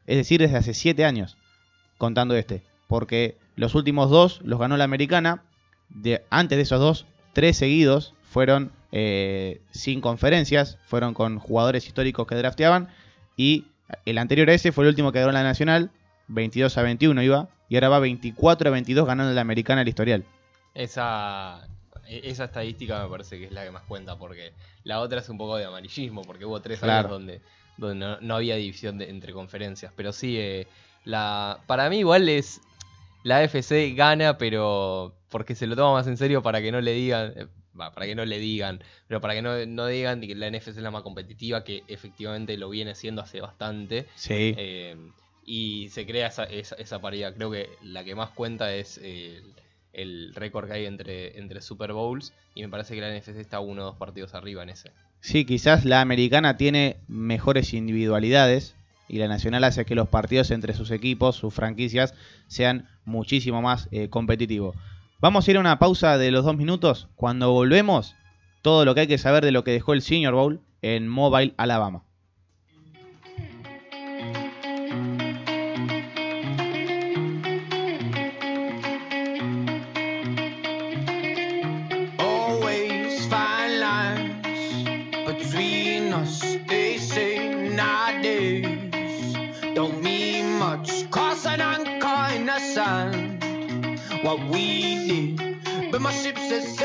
Es decir, desde hace 7 años, contando este. Porque los últimos dos los ganó la americana. De, antes de esos dos, tres seguidos fueron eh, sin conferencias, fueron con jugadores históricos que drafteaban. Y el anterior a ese fue el último que ganó la nacional, 22 a 21 iba. Y ahora va 24 a 22 ganando la americana el historial. Esa, esa estadística me parece que es la que más cuenta, porque la otra es un poco de amarillismo, porque hubo tres Claro. años donde, donde no, no había división de- entre conferencias. Pero sí, eh, la, para mí igual es, la AFC gana, pero porque se lo toma más en serio para que no le digan, eh, para que no le digan, pero para que no, no digan que la NFC es la más competitiva, que efectivamente lo viene siendo hace bastante. Sí. Eh, y se crea esa, esa, esa paridad. Creo que la que más cuenta es el récord que hay entre, entre Super Bowls. Y me parece que la NFC está uno o dos partidos arriba en ese. Sí, quizás la americana tiene mejores individualidades y la nacional hace que los partidos entre sus equipos, sus franquicias, sean muchísimo más eh, competitivos. Vamos a ir a una pausa de los dos minutos. Cuando volvemos, todo lo que hay que saber de lo que dejó el Senior Bowl en Mobile, Alabama. What we did. But my ship says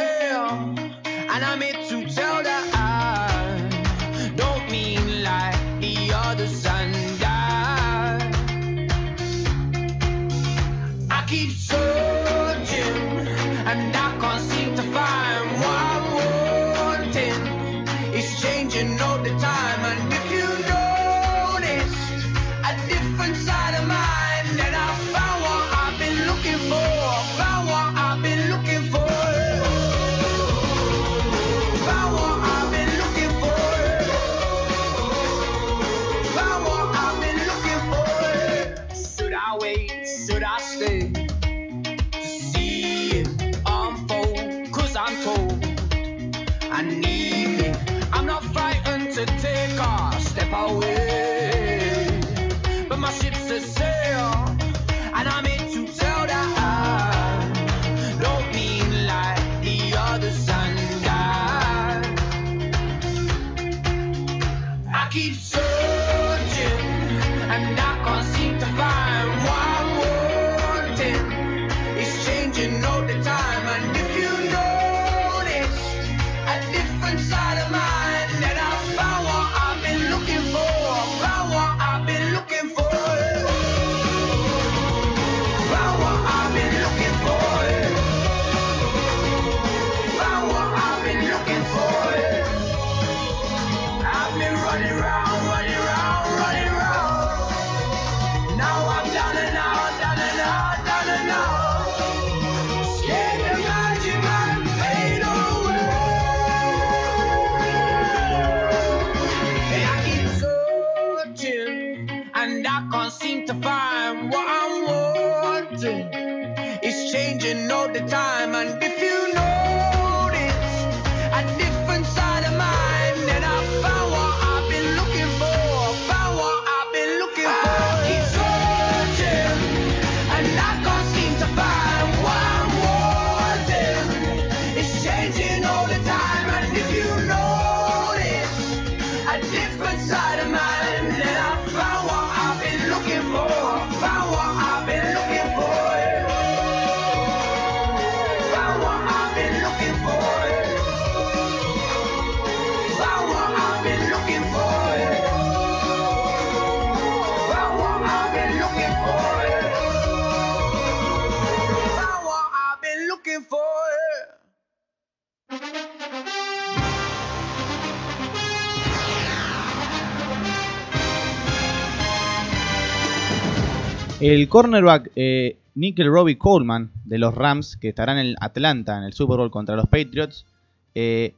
El cornerback eh, Nickel Robbie Coleman de los Rams, que estará en Atlanta en el Super Bowl contra los Patriots, eh,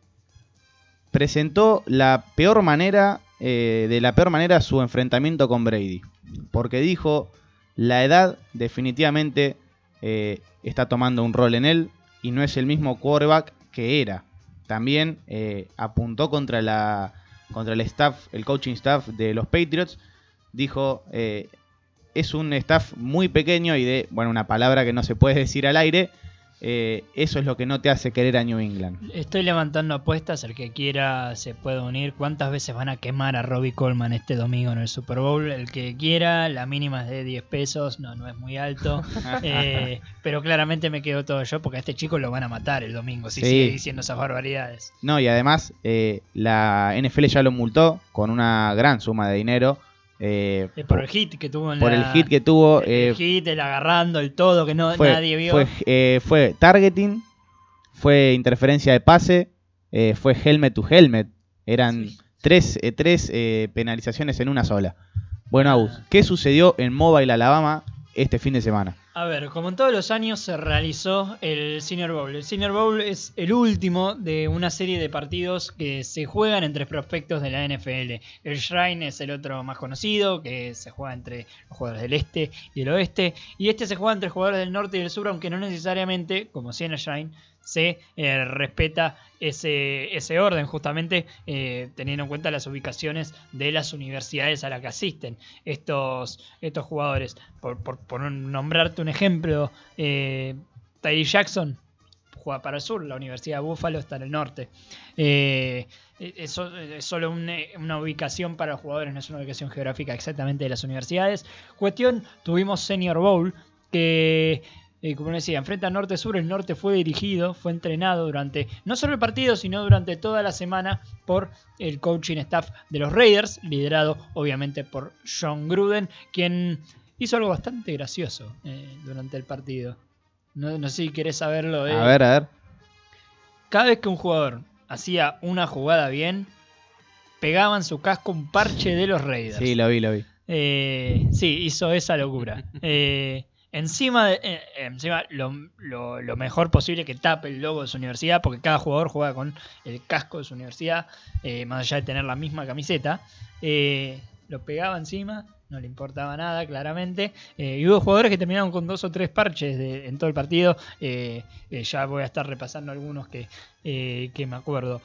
presentó la peor manera, eh, de la peor manera su enfrentamiento con Brady. Porque dijo, la edad definitivamente eh, está tomando un rol en él y no es el mismo quarterback que era. También apuntó contra, la, contra el staff, el coaching staff de los Patriots. Dijo, es un staff muy pequeño y de, bueno, una palabra que no se puede decir al aire. eh, eso es lo que no te hace querer a New England. Estoy levantando apuestas, el que quiera se puede unir. ¿Cuántas veces van a quemar a Robbie Coleman este domingo en el Super Bowl? El que quiera, la mínima es de 10 pesos, no, no es muy alto. (laughs) Eh, pero claramente me quedo todo yo porque a este chico lo van a matar el domingo si Sí. sigue diciendo esas barbaridades. No, y además eh, la NFL ya lo multó con una gran suma de dinero eh, Eh, por el hit que tuvo en por la- el hit que tuvo. el eh, hit, el agarrando, el todo, que no, fue, nadie vio. fue, eh, fue targeting, fue interferencia de pase, eh, fue helmet to helmet. Eran Sí. tres, tres penalizaciones en una sola. Bueno, Agus, Ah. ¿qué sucedió en Mobile Alabama este fin de semana? A ver, como en todos los años se realizó el Senior Bowl. El Senior Bowl es el último de una serie de partidos que se juegan entre prospectos de la NFL. El Shrine es el otro más conocido, que se juega entre los jugadores del este y el oeste. Y este se juega entre jugadores del norte y del sur, aunque no necesariamente, como si en el Shrine, se eh, respeta ese, ese orden, justamente eh, teniendo en cuenta las ubicaciones de las universidades a las que asisten estos, estos jugadores. Por, por, nombrarte un ejemplo, eh, Tyree Jackson juega para el sur, la Universidad de Buffalo está en el norte. Eh, eso es solo un, eh, una ubicación para los jugadores, no es una ubicación geográfica exactamente de las universidades. Cuestión, tuvimos Senior Bowl, que eh, como decía, enfrenta norte-sur. El norte fue dirigido, fue entrenado durante no solo el partido, sino durante toda la semana por el coaching staff de los Raiders, liderado obviamente por John Gruden, quien hizo algo bastante gracioso eh, durante el partido. No, no sé si querés saberlo. eh. A ver, a ver. Cada vez que un jugador hacía una jugada bien, pegaba en su casco un parche de los Raiders. Sí, lo vi, lo vi. Eh, sí, hizo esa locura. Eh, encima, de- eh, encima lo, lo- mejor posible que tape el logo de su universidad, porque cada jugador juega con el casco de su universidad, eh, más allá de tener la misma camiseta. Eh, lo pegaba encima, no le importaba nada, claramente. Eh, y hubo jugadores que terminaron con dos o tres parches de- en todo el partido. Eh, eh, ya voy a estar repasando algunos que, eh, que me acuerdo.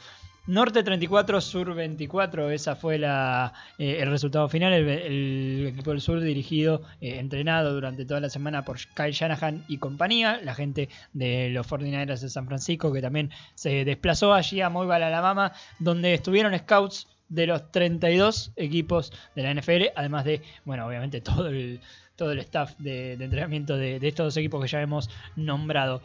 Norte 34, Sur 24, esa fue la, eh, el resultado final. El, equipo del Sur dirigido, eh, entrenado durante toda la semana por Kyle Shanahan y compañía, la gente de los 49ers de San Francisco que también se desplazó allí a Mobile, Alabama, donde estuvieron scouts de los 32 equipos de la NFL, además de, bueno, obviamente todo el, todo el staff de, de entrenamiento de, de estos dos equipos que ya hemos nombrado.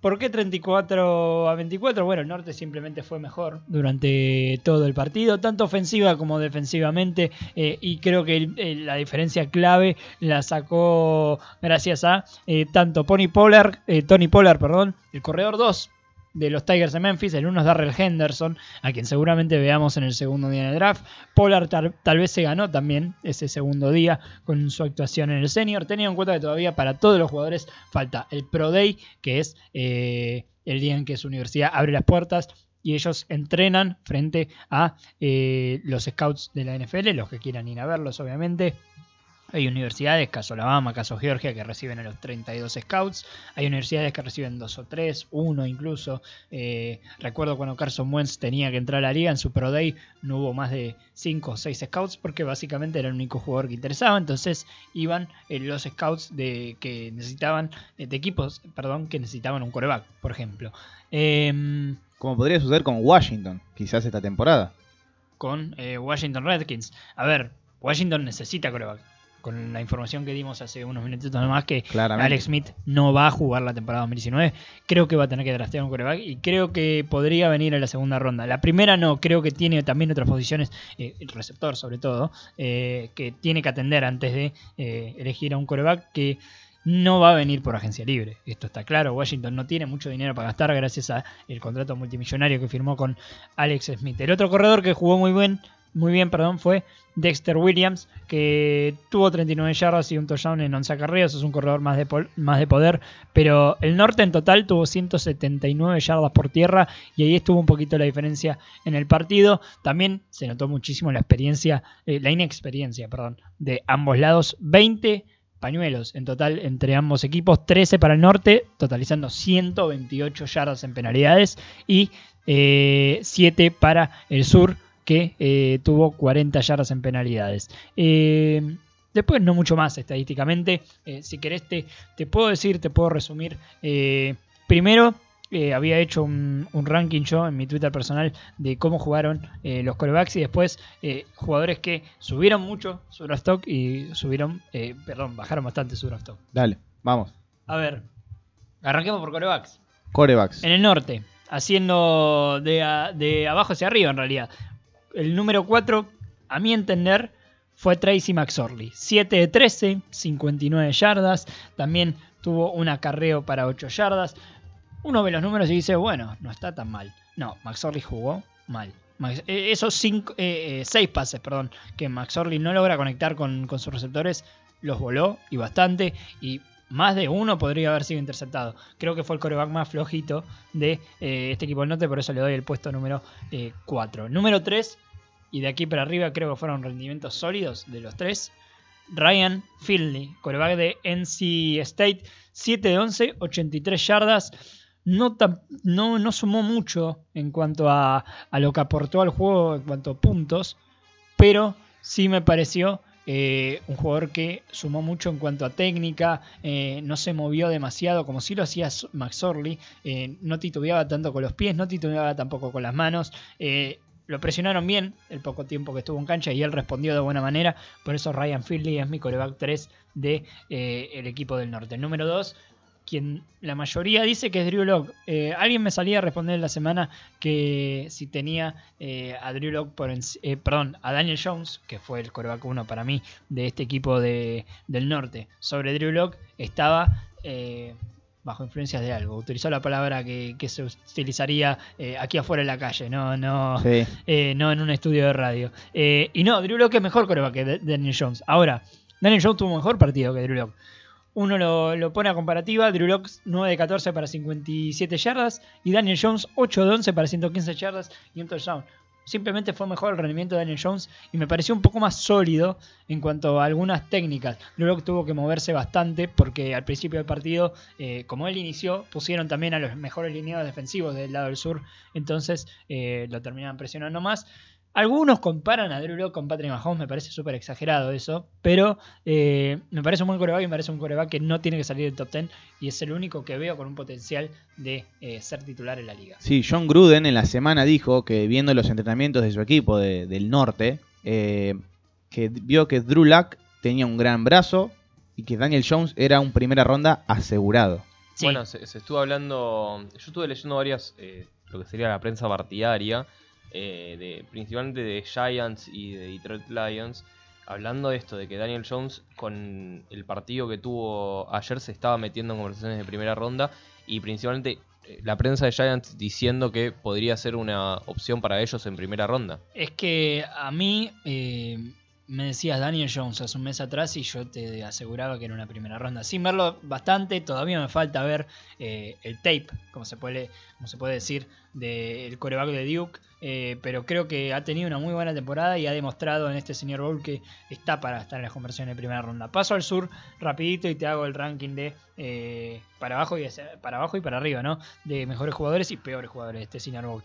¿Por qué 34 a 24? Bueno, el norte simplemente fue mejor durante todo el partido, tanto ofensiva como defensivamente, eh, y creo que la diferencia clave la sacó gracias a eh, tanto Pony Pollard, eh, Tony Pollard, perdón, el corredor 2 de los Tigers de Memphis, el uno es Darrell Henderson, a quien seguramente veamos en el segundo día en el draft. Pollard tal, tal vez se ganó también ese segundo día con su actuación en el senior, teniendo en cuenta que todavía para todos los jugadores falta el Pro Day, que es eh, el día en que su universidad abre las puertas y ellos entrenan frente a eh, los scouts de la NFL, los que quieran ir a verlos obviamente. Hay universidades, caso Alabama, caso Georgia, que reciben a los 32 scouts. Hay universidades que reciben dos o tres, uno incluso. Eh, recuerdo cuando Carson Wentz tenía que entrar a la liga, en su Pro Day no hubo más de 5 o 6 scouts porque básicamente era el único jugador que interesaba. Entonces iban eh, los scouts de que necesitaban, eh, de equipos, perdón, que necesitaban un coreback, por ejemplo. Em, Como podría suceder con Washington, quizás esta temporada. con eh, Washington Redskins. A ver, Washington necesita coreback. Con la información que dimos hace unos minutitos nomás que Claramente. Alex Smith no va a jugar la temporada 2019. Creo que va a tener que draftear un coreback y creo que podría venir en la segunda ronda. La primera no, creo que tiene también otras posiciones, eh, el receptor sobre todo, eh, que tiene que atender antes de eh, elegir a un coreback que no va a venir por agencia libre. Esto está claro. Washington no tiene mucho dinero para gastar gracias a el contrato multimillonario que firmó con Alex Smith. El otro corredor que jugó muy bien, muy bien, perdón, fue Dexter Williams, que tuvo 39 yardas y un touchdown en 11 acarreos. Es un corredor más de, más de poder. Pero el norte en total tuvo 179 yardas por tierra y ahí estuvo un poquito la diferencia en el partido. También se notó muchísimo la experiencia, eh, la inexperiencia, perdón, de ambos lados. 20 pañuelos en total entre ambos equipos, 13 para el norte, totalizando 128 yardas en penalidades y eh, 7 para el sur que eh, tuvo 40 yardas en penalidades. Eh, después no mucho más estadísticamente, Eh, si querés te, te puedo decir, te puedo resumir. Primero, eh, había hecho un, un ranking yo en mi Twitter personal de cómo jugaron eh, los corebacks y después eh, jugadores que subieron mucho su draft stock y subieron, perdón, bajaron bastante su draft stock. Dale, vamos. A ver, arranquemos por corebacks. Corebacks. En el norte, haciendo de, a- de abajo hacia arriba en realidad. El número 4, a mi entender, fue Tracy McSorley. 7 de 13, 59 yardas. También tuvo un acarreo para 8 yardas. Uno ve los números y dice, bueno, no está tan mal. No, McSorley jugó mal. Eh, esos 6 pases perdón, que McSorley no logra conectar con, con sus receptores, los voló y bastante. Y más de uno podría haber sido interceptado. Creo que fue el coreback más flojito de eh, este equipo del norte, por eso le doy el puesto número 4. número 3, y de aquí para arriba creo que fueron rendimientos sólidos de los tres. Ryan Finley, coreback de NC State, 7 de 11, 83 yardas. No, no, no sumó mucho en cuanto a, a lo que aportó al juego en cuanto a puntos, pero sí me pareció eh, un jugador que sumó mucho en cuanto a técnica, eh, no se movió demasiado como si lo hacía McSorley, eh, no titubeaba tanto con los pies, no titubeaba tampoco con las manos. lo presionaron bien el poco tiempo que estuvo en cancha y él respondió de buena manera. Por eso Ryan Finley es mi coreback 3 del de, el equipo del norte. Número 2, quien la mayoría dice que es Drew Lock. alguien me salía a responder en la semana que si tenía eh, a Drew Lock por eh, perdón, a Daniel Jones, que fue el coreback 1 para mí de este equipo de- del norte, sobre Drew Lock estaba eh, bajo influencias de algo. Utilizó la palabra que, que se utilizaría eh, aquí afuera en la calle, no, no, Sí. eh, no en un estudio de radio. Eh, y no, Drew Lock es mejor coreback que Da- Daniel Jones. Ahora, Daniel Jones tuvo un mejor partido que Drew Lock. Uno lo, lo pone a comparativa, Drew Lock 9 de 14 para 57 yardas y Daniel Jones 8 de 11 para 115 yardas y un touchdown. Simplemente fue mejor el rendimiento de Daniel Jones y me pareció un poco más sólido en cuanto a algunas técnicas. Drew Lock tuvo que moverse bastante porque al principio del partido, eh, como él inició, pusieron también a los mejores lineados defensivos del lado del sur, entonces eh, lo terminaban presionando más. Algunos comparan a Drew Lock con Patrick Mahomes, me parece súper exagerado eso, pero eh, me parece un buen coreback y me parece un coreback que no tiene que salir del top 10 y es el único que veo con un potencial de eh, ser titular en la liga. Sí, John Gruden en la semana dijo que viendo los entrenamientos de su equipo de- del norte, eh, que vio que Drew Luck tenía un gran brazo y que Daniel Jones era un primera ronda asegurado. Sí, Bueno, se, se estuvo hablando. Yo estuve leyendo varias, eh, lo que sería la prensa partidaria, eh, de, principalmente de Giants y de Detroit Lions, hablando de esto, de que Daniel Jones, con el partido que tuvo ayer, se estaba metiendo en conversaciones de primera ronda y principalmente eh, la prensa de Giants diciendo que podría ser una opción para ellos en primera ronda. es que a mí eh, me decías Daniel Jones hace un mes atrás y yo te aseguraba que era una primera ronda. Sin verlo bastante, todavía me falta ver eh, el tape, como se puede, como se puede decir, del coreback de Duke. eh, pero creo que ha tenido una muy buena temporada y ha demostrado en este Senior Bowl que está para estar en las conversiones de primera ronda. Paso al sur rapidito y te hago el ranking de eh, para abajo y para abajo y para arriba, ¿no? De mejores jugadores y peores jugadores de este Senior Bowl.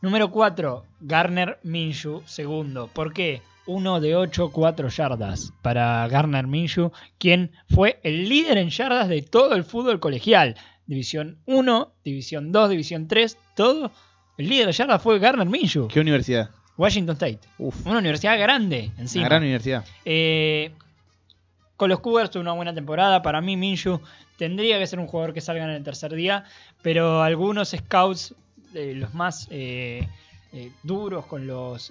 Número 4, Garner Minshew, segundo. ¿Por qué? 1 de 8, 4 yardas para Garner Minshew, quien fue el líder en yardas de todo el fútbol colegial. División 1, División 2, División 3, todo. El líder de yardas fue Garner Minshew. ¿Qué universidad? Washington State. Uf, Una universidad grande encima. una gran universidad. Eh, con los Cougars tuvo una buena temporada. Para mí, Minshew tendría que ser un jugador que salga en el tercer día. Pero algunos scouts, eh, los más eh, eh, duros con los,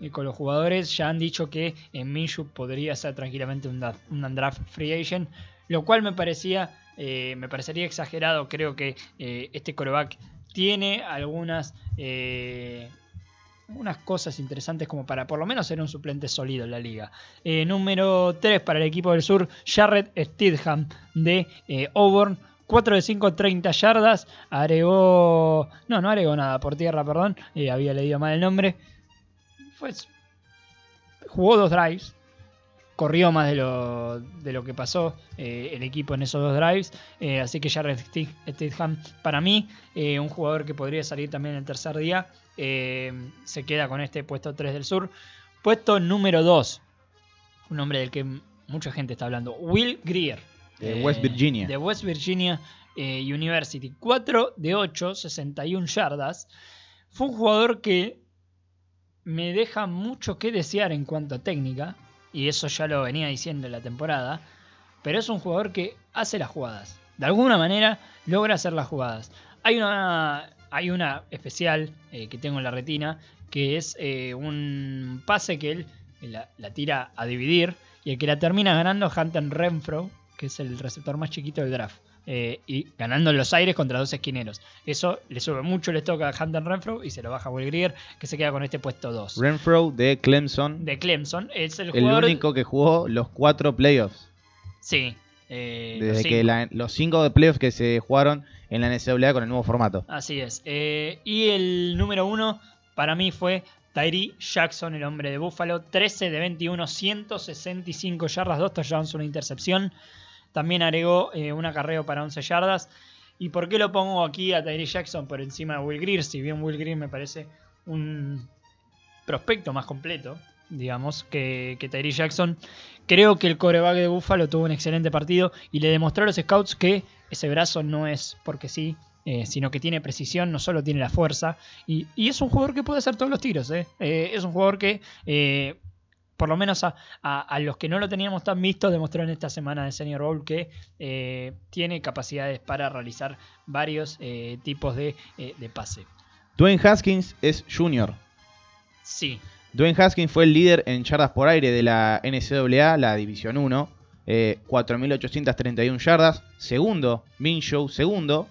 eh, eh, con los jugadores, ya han dicho que en Minshew podría ser tranquilamente un, un free agent. Lo cual me parecía. eh, me parecería exagerado. Creo que eh, este coreback tiene algunas. unas cosas interesantes como para por lo menos ser un suplente sólido en la liga. Número 3 para el equipo del sur, Jared Stidham de Auburn. 4 de 5, 30 yardas. Agregó. No, no agregó nada por tierra, perdón. había leído mal el nombre. Fue, jugó dos drives. Corrió más de lo, de lo que pasó eh, el equipo en esos dos drives. eh, así que Jared Stid- Stidham, para mí, eh, un jugador que podría salir también el tercer día. se queda con este puesto 3 del sur. Puesto número 2. Un hombre del que mucha gente está hablando. Will Greer. De West Virginia. De West Virginia University. 4 de 8, 61 yardas. Fue un jugador que me deja mucho que desear en cuanto a técnica. Y eso ya lo venía diciendo en la temporada. Pero es un jugador que hace las jugadas. De alguna manera logra hacer las jugadas. Hay una, hay una especial eh, que tengo en la retina. Que es eh, un pase que él la, la tira a dividir. Y el que la termina ganando es Hunter Renfro, que es el receptor más chiquito del draft. Eh, y ganando en los aires contra dos esquineros. Eso le sube mucho el stock a Hunter Renfro y se lo baja a Will Greer, que se queda con este puesto 2. Renfro de Clemson, De Clemson, es el el jugador. único que jugó los cuatro playoffs. Sí. eh, Desde los que la- los cinco de playoffs que se jugaron en la NCAA con el nuevo formato. Así es. Eh, y el número uno para mí fue Tyree Jackson, el hombre de Buffalo. 13 de 21, 165 yardas, 2 touchdowns, una intercepción. También agregó eh, un acarreo para 11 yardas. ¿Y por qué lo pongo aquí a Tyree Jackson por encima de Will Greer? Si bien Will Greer me parece un prospecto más completo, digamos, que, Tyree Jackson. Creo que el coreback de Buffalo tuvo un excelente partido y le demostró a los scouts que ese brazo no es porque sí, eh, sino que tiene precisión, no solo tiene la fuerza. Y, es un jugador que puede hacer todos los tiros. eh. Es un jugador que, por lo menos a, a- a los que no lo teníamos tan visto, demostró en esta semana de Senior Bowl que eh, tiene capacidades para realizar varios eh, tipos de, eh, de pase. Dwayne Haskins es junior. Sí, Dwayne Haskins fue el líder en yardas por aire de la NCAA, la División 1. eh, 4.831 yardas. Segundo, Minshew, segundo,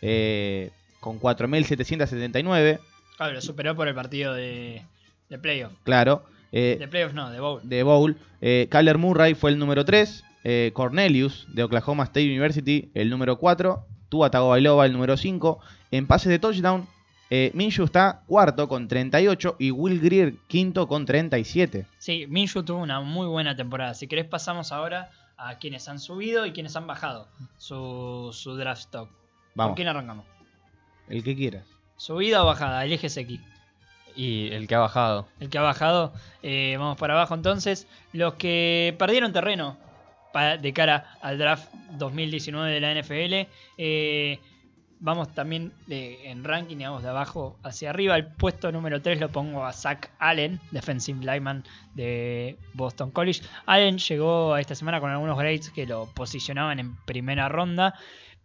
eh, con 4.779. claro, lo superó por el partido de, de playoff. Claro. Eh, De playoff no, de bowl. de Bowl. Eh, Kyler Murray fue el número 3. eh, Cornelius de Oklahoma State University, el número 4. Tua Tagovailoa, el número 5. En pases de touchdown, eh, Minshew está cuarto con 38 y Will Greer quinto con 37. Sí, Minshew tuvo una muy buena temporada. Si querés pasamos ahora a quienes han subido y quienes han bajado su, su draft stock. ¿Con Vamos, quién arrancamos? el que quieras. ¿Subida o bajada? Eléjese aquí. Y el que ha bajado. El que ha bajado, eh, vamos para abajo entonces. Los que perdieron terreno de cara al draft 2019 de la NFL. eh, vamos también de- en ranking, digamos, de abajo hacia arriba. El puesto número 3 lo pongo a Zach Allen, defensive lineman de Boston College. Allen llegó esta semana con algunos grades que lo posicionaban en primera ronda.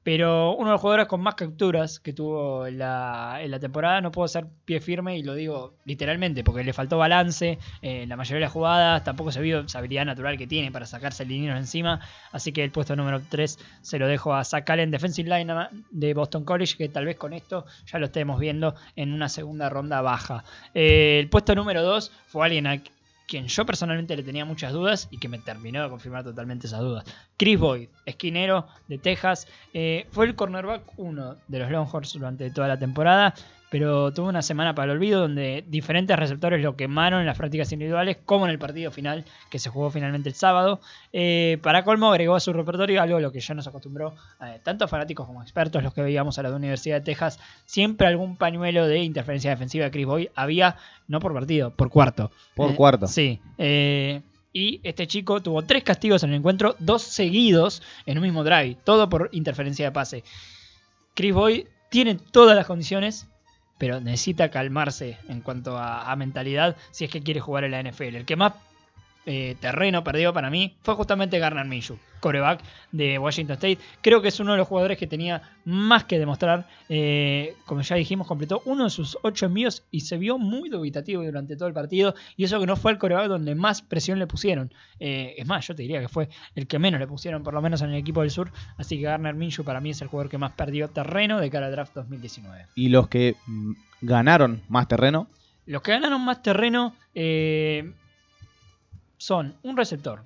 Pero uno de los jugadores con más capturas que tuvo en la, temporada no puedo ser pie firme y lo digo literalmente porque le faltó balance eh, en la mayoría de las jugadas, tampoco se vio esa habilidad natural que tiene para sacarse el dinero encima, así que el puesto número 3 se lo dejo a Zach Allen, defensive line de Boston College, que tal vez con esto ya lo estemos viendo en una segunda ronda baja. Eh, el puesto número 2 fue alguien a quien yo personalmente le tenía muchas dudas y que me terminó de confirmar totalmente esas dudas. Chris Boyd, esquinero de Texas, eh, fue el cornerback 1 de los Longhorns durante toda la temporada, pero tuvo una semana para el olvido donde diferentes receptores lo quemaron en las prácticas individuales, como en el partido final que se jugó finalmente el sábado. Eh, para colmo, agregó a su repertorio algo a lo que ya nos acostumbró eh, tanto fanáticos como expertos, los que veíamos a la Universidad de Texas, siempre algún pañuelo de interferencia defensiva de Chris Boyd había, no por partido, por cuarto. Por Eh, cuarto. Sí. eh, y este chico tuvo tres castigos en el encuentro, dos seguidos en un mismo drive, todo por interferencia de pase. Chris Boyd tiene todas las condiciones, pero necesita calmarse en cuanto a, a mentalidad si es que quiere jugar en la NFL. El que más eh, terreno perdió para mí fue justamente Garner Minshew, coreback de Washington State. Creo que es uno de los jugadores que tenía más que demostrar. Eh, como ya dijimos, completó uno de sus ocho envíos y se vio muy dubitativo durante todo el partido. Y eso que no fue el coreback donde más presión le pusieron. Eh, es más, yo te diría que fue el que menos le pusieron, por lo menos en el equipo del sur. Así que Garner Minshew para mí es el jugador que más perdió terreno de cara al draft 2019. Y los que mm, ganaron más terreno, Los que ganaron más terreno eh, son un receptor,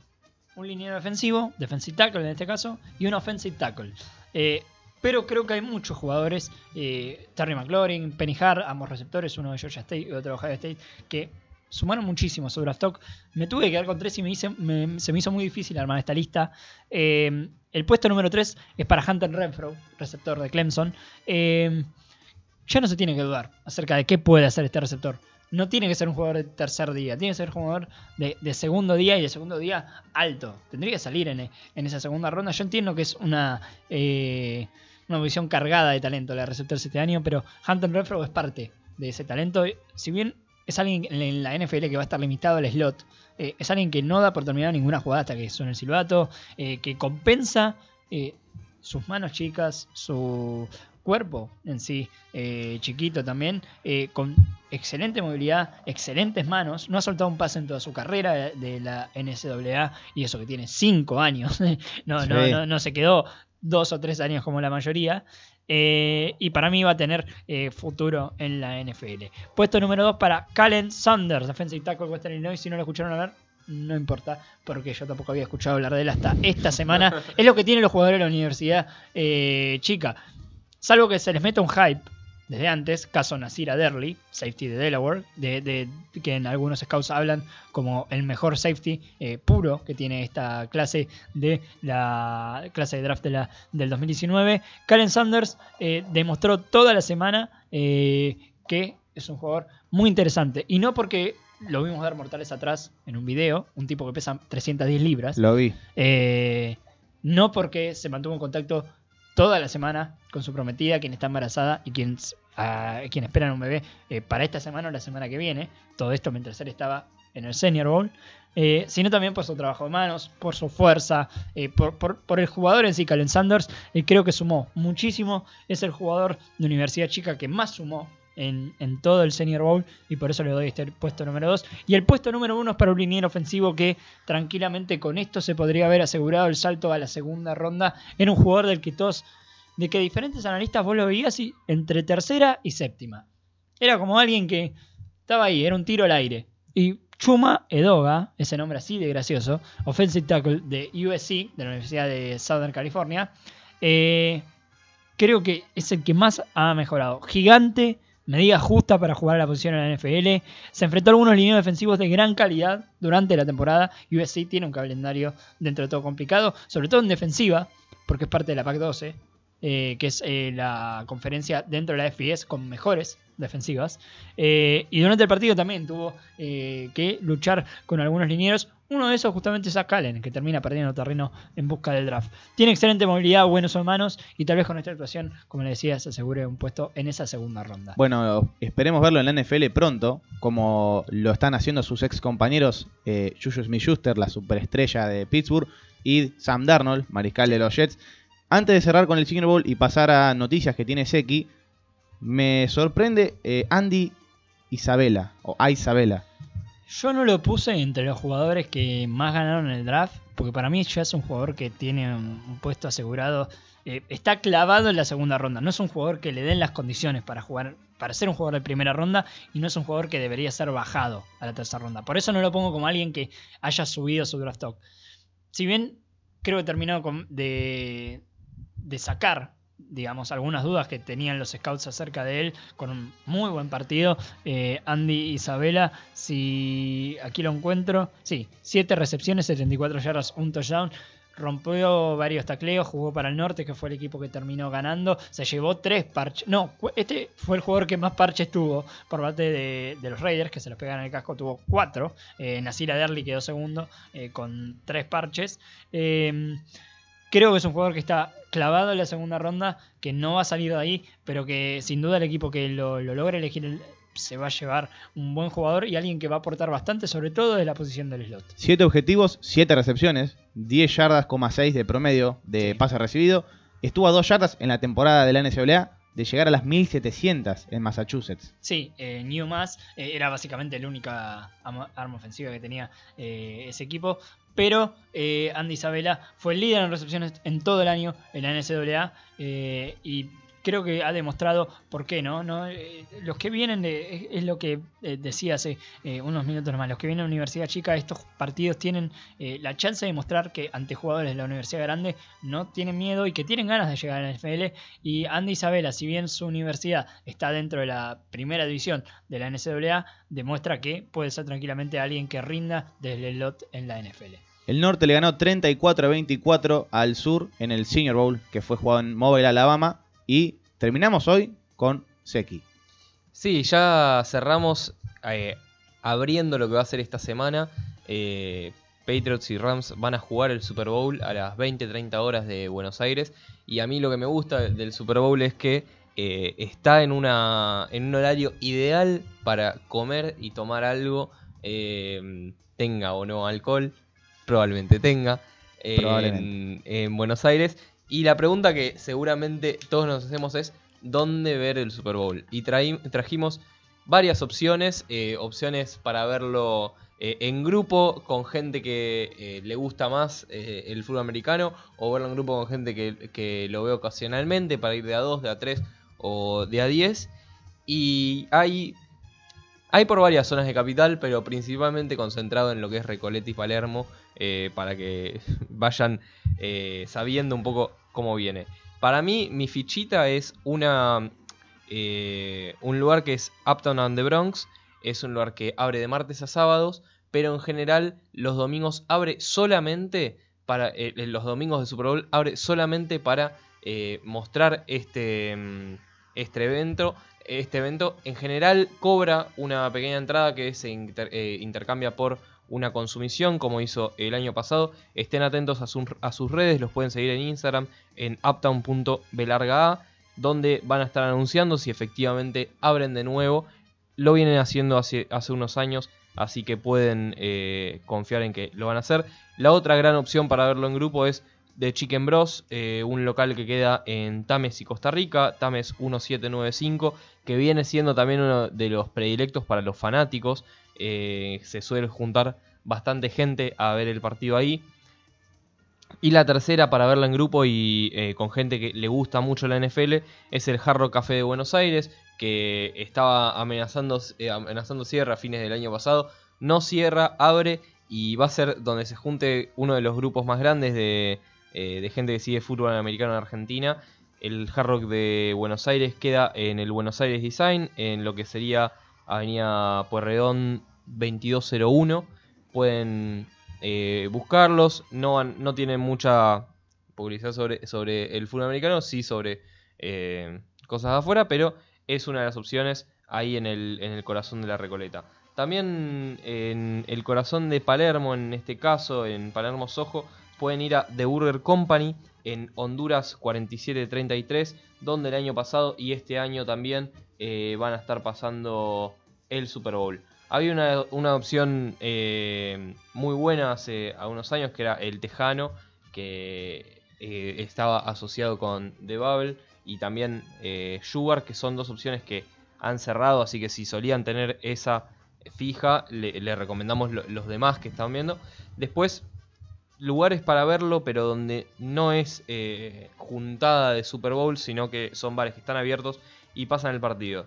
un liniero defensivo, defensive tackle en este caso, y un offensive tackle. Eh, pero creo que hay muchos jugadores, eh, Terry McLaurin, Penny Hart, ambos receptores, uno de Georgia State y otro de Ohio State, que sumaron muchísimo sobre stock. Me tuve que quedar con tres y me hice- se me hizo muy difícil armar esta lista. Eh, el puesto número 3 es para Hunter Renfro, receptor de Clemson. Ya no se tiene que dudar acerca de qué puede hacer este receptor. No tiene que ser un jugador de tercer día, tiene que ser jugador de, segundo día y de segundo día alto. Tendría que salir en, en esa segunda ronda. Yo entiendo que es una, eh, una posición cargada de talento la de receptores este año, pero Hunter Renfro es parte de ese talento. Si bien es alguien en la NFL que va a estar limitado al slot, eh, es alguien que no da por terminado ninguna jugada hasta que suene el silbato, eh, que compensa eh, sus manos chicas, su cuerpo en sí eh, chiquito también, eh, con excelente movilidad, excelentes manos, no ha soltado un pase en toda su carrera de, la NCAA y eso que tiene 5 años, (laughs) no, no, Sí. no, no se quedó dos o tres años como la mayoría. Eh, y para mí va a tener eh, futuro en la NFL. Puesto número 2 para Calen Saunders, defensive tackle Western Illinois. Si no lo escucharon hablar, no importa, porque yo tampoco había escuchado hablar de él hasta esta semana. (laughs) es lo que tienen los jugadores de la universidad eh, chica. Salvo que se les meta un hype desde antes, caso Nasir Adderley, safety de Delaware, de, de- que en algunos scouts hablan como el mejor safety eh, puro que tiene esta clase de la clase de draft de la, del 2019. Karen Sanders eh, demostró toda la semana eh, que es un jugador muy interesante. Y no porque lo vimos dar mortales atrás en un video, un tipo que pesa 310 libras. Lo vi. No porque se mantuvo en contacto toda la semana con su prometida, quien está embarazada y quien, ah, quien esperan un bebé eh, para esta semana o la semana que viene. Todo esto mientras él estaba en el Senior Bowl. Eh, sino también por su trabajo de manos, por su fuerza, eh, por, por- el jugador en sí, Calen Sanders. creo que sumó muchísimo. Es el jugador de Universidad Chica que más sumó en, todo el Senior Bowl y por eso le doy este puesto número 2. Y el puesto número 1 es para un liniero ofensivo que tranquilamente con esto se podría haber asegurado el salto a la segunda ronda. Era un jugador del que todos, de que diferentes analistas vos lo veías entre tercera y séptima. Era como alguien que estaba ahí, era un tiro al aire. Y Chuma Edoga, ese nombre así de gracioso, offensive tackle de USC, de la Universidad de Southern California, eh, creo que es el que más ha mejorado. Gigante, medida justa para jugar a la posición en la NFL. Se enfrentó a algunos lineos defensivos de gran calidad durante la temporada. USC tiene un calendario dentro de todo complicado, sobre todo en defensiva, porque es parte de la PAC-12, eh, que es eh, la conferencia dentro de la FBS con mejores defensivas. Eh, y durante el partido también tuvo eh, que luchar con algunos linieros. Uno de esos justamente es a Callen, que termina perdiendo terreno en busca del draft. Tiene excelente movilidad, buenos hermanos y tal vez con esta actuación, como le decía, se asegure un puesto en esa segunda ronda. Bueno, esperemos verlo en la NFL pronto, como lo están haciendo sus ex compañeros eh, Juju Smith-Schuster, la superestrella de Pittsburgh, y Sam Darnold, mariscal de los Jets. Antes de cerrar con el Senior Bowl y pasar a noticias que tiene Seki, me sorprende eh, Andy Isabela, o a Isabela. Yo no lo puse entre los jugadores que más ganaron en el draft, porque para mí ya es un jugador que tiene un, puesto asegurado. Eh, está clavado en la segunda ronda. No es un jugador que le den las condiciones para jugar, para ser un jugador de primera ronda, y no es un jugador que debería ser bajado a la tercera ronda. Por eso no lo pongo como alguien que haya subido su draft stock. Si bien creo que terminó con- de, de sacar, digamos, algunas dudas que tenían los scouts acerca de él, con un muy buen partido. Eh, Andy Isabela, si aquí lo encuentro, sí, 7 recepciones, 74 yardas, un touchdown. Rompió varios tacleos, jugó para el norte, que fue el equipo que terminó ganando. Se llevó tres parches. No, este fue el jugador que más parches tuvo por parte de, de los Raiders, que se los pegan en el casco, tuvo cuatro. Eh, Nasir Adderley quedó segundo eh, con tres parches. Eh, creo que es un jugador que está clavado en la segunda ronda, que no va a salir de ahí, pero que sin duda el equipo que lo, lo logre elegir el- se va a llevar un buen jugador y alguien que va a aportar bastante, sobre todo de la posición del slot. 7 objetivos, 7 recepciones, 10 yardas, 6 de promedio de Sí. pase recibido. Estuvo a 2 yardas en la temporada de la NCAA de llegar a las 1700 en Massachusetts. Sí, eh, Newmass eh, era básicamente la única arma ofensiva que tenía eh, ese equipo. Pero eh, Andy Isabela fue el líder en recepciones en todo el año en la NCAA. eh, y creo que ha demostrado por qué, ¿no? ¿No? Eh, los que vienen de. Es, lo que eh, decía hace unos minutos más. Los que vienen de la Universidad Chica, estos partidos tienen la chance de mostrar que ante jugadores de la Universidad Grande no tienen miedo y que tienen ganas de llegar a la NFL. Y Andy Isabela, si bien su universidad está dentro de la primera división de la NCAA, demuestra que puede ser tranquilamente alguien que rinda desde el lot en la NFL. El norte le ganó 34 a 24 al sur en el Senior Bowl, que fue jugado en Mobile, Alabama. Y terminamos hoy con Seki. Sí, ya cerramos eh, abriendo lo que va a ser esta semana. Eh, Patriots y Rams van a jugar el Super Bowl a las 20-30 horas de Buenos Aires. Y a mí lo que me gusta del Super Bowl es que eh, está en, una, en un horario ideal para comer y tomar algo, tenga o no alcohol, probablemente tenga, eh, Probablemente. en, en Buenos Aires. Y la pregunta que seguramente todos nos hacemos es, ¿dónde ver el Super Bowl? Y traí- trajimos varias opciones, eh, opciones para verlo eh, en grupo con gente que eh, le gusta más eh, el fútbol americano o verlo en grupo con gente que, que lo ve ocasionalmente para ir de a 2, de a 3 o de a 10. Y hay, hay por varias zonas de capital, pero principalmente concentrado en lo que es Recoleta y Palermo eh, para que (laughs) vayan eh, sabiendo un poco cómo viene. Para mí, mi fichita es una eh, un lugar que es Uptown and the Bronx. Es un lugar que abre de martes a sábados, pero en general los domingos abre solamente para. los domingos de Super Bowl abre solamente para mostrar este, mm, este evento. Este evento en general cobra una pequeña entrada que se eh, intercambia por una consumición como hizo el año pasado. Estén atentos a, su- a sus redes, los pueden seguir en Instagram en uptown.belargaa donde van a estar anunciando si efectivamente abren de nuevo. Lo vienen haciendo hace, hace unos años, así que pueden eh, confiar en que lo van a hacer. La otra gran opción para verlo en grupo es de Chicken Bros, eh, un local que queda en Tames y Costa Rica, Tames 1795, que viene siendo también uno de los predilectos para los fanáticos. Eh, se suele juntar bastante gente a ver el partido ahí. Y la tercera para verla en grupo y eh, con gente que le gusta mucho la NFL es el Hard Rock Café de Buenos Aires, que estaba amenazando, amenazando cierre a fines del año pasado. No cierra, abre y va a ser donde se junte uno de los grupos más grandes de, eh, de gente que sigue fútbol americano en Argentina. El Hard Rock de Buenos Aires queda en el Buenos Aires Design, en lo que sería Avenida Pueyrredón 2201. Pueden eh, buscarlos. No, no tienen mucha publicidad sobre, sobre el fútbol americano, sí sobre eh, cosas de afuera, pero es una de las opciones ahí en el, en el corazón de la Recoleta. También en el corazón de Palermo, en este caso, en Palermo Sojo, pueden ir a The Burger Company en Honduras 4733, donde el año pasado y este año también eh, van a estar pasando el Super Bowl. Había una, una opción eh, muy buena hace unos años que era el Tejano, que eh, estaba asociado con The Bubble y también Sugar, que son dos opciones que han cerrado, así que si solían tener esa fija, le, recomendamos lo- los demás que están viendo. Después, lugares para verlo, pero donde no es eh, juntada de Super Bowl, sino que son bares que están abiertos y pasan el partido.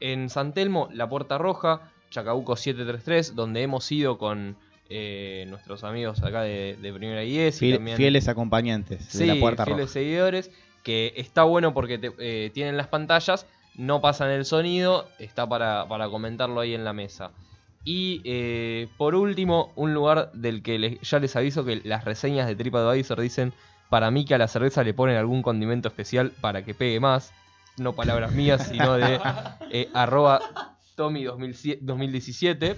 En San Telmo, La Puerta Roja, Chacabuco 733, donde hemos ido con eh, nuestros amigos acá de, de Primera IES y Fiel- también fieles acompañantes de la Puerta fieles Roja. seguidores, que está bueno porque te- eh, tienen las pantallas, no pasan el sonido, está para, para comentarlo ahí en la mesa. Y eh, por último, un lugar del que les- ya les aviso que las reseñas de TripAdvisor dicen, para mí que a la cerveza le ponen algún condimento especial para que pegue más. No palabras mías, sino de (laughs) eh, arroba Tommy 2017,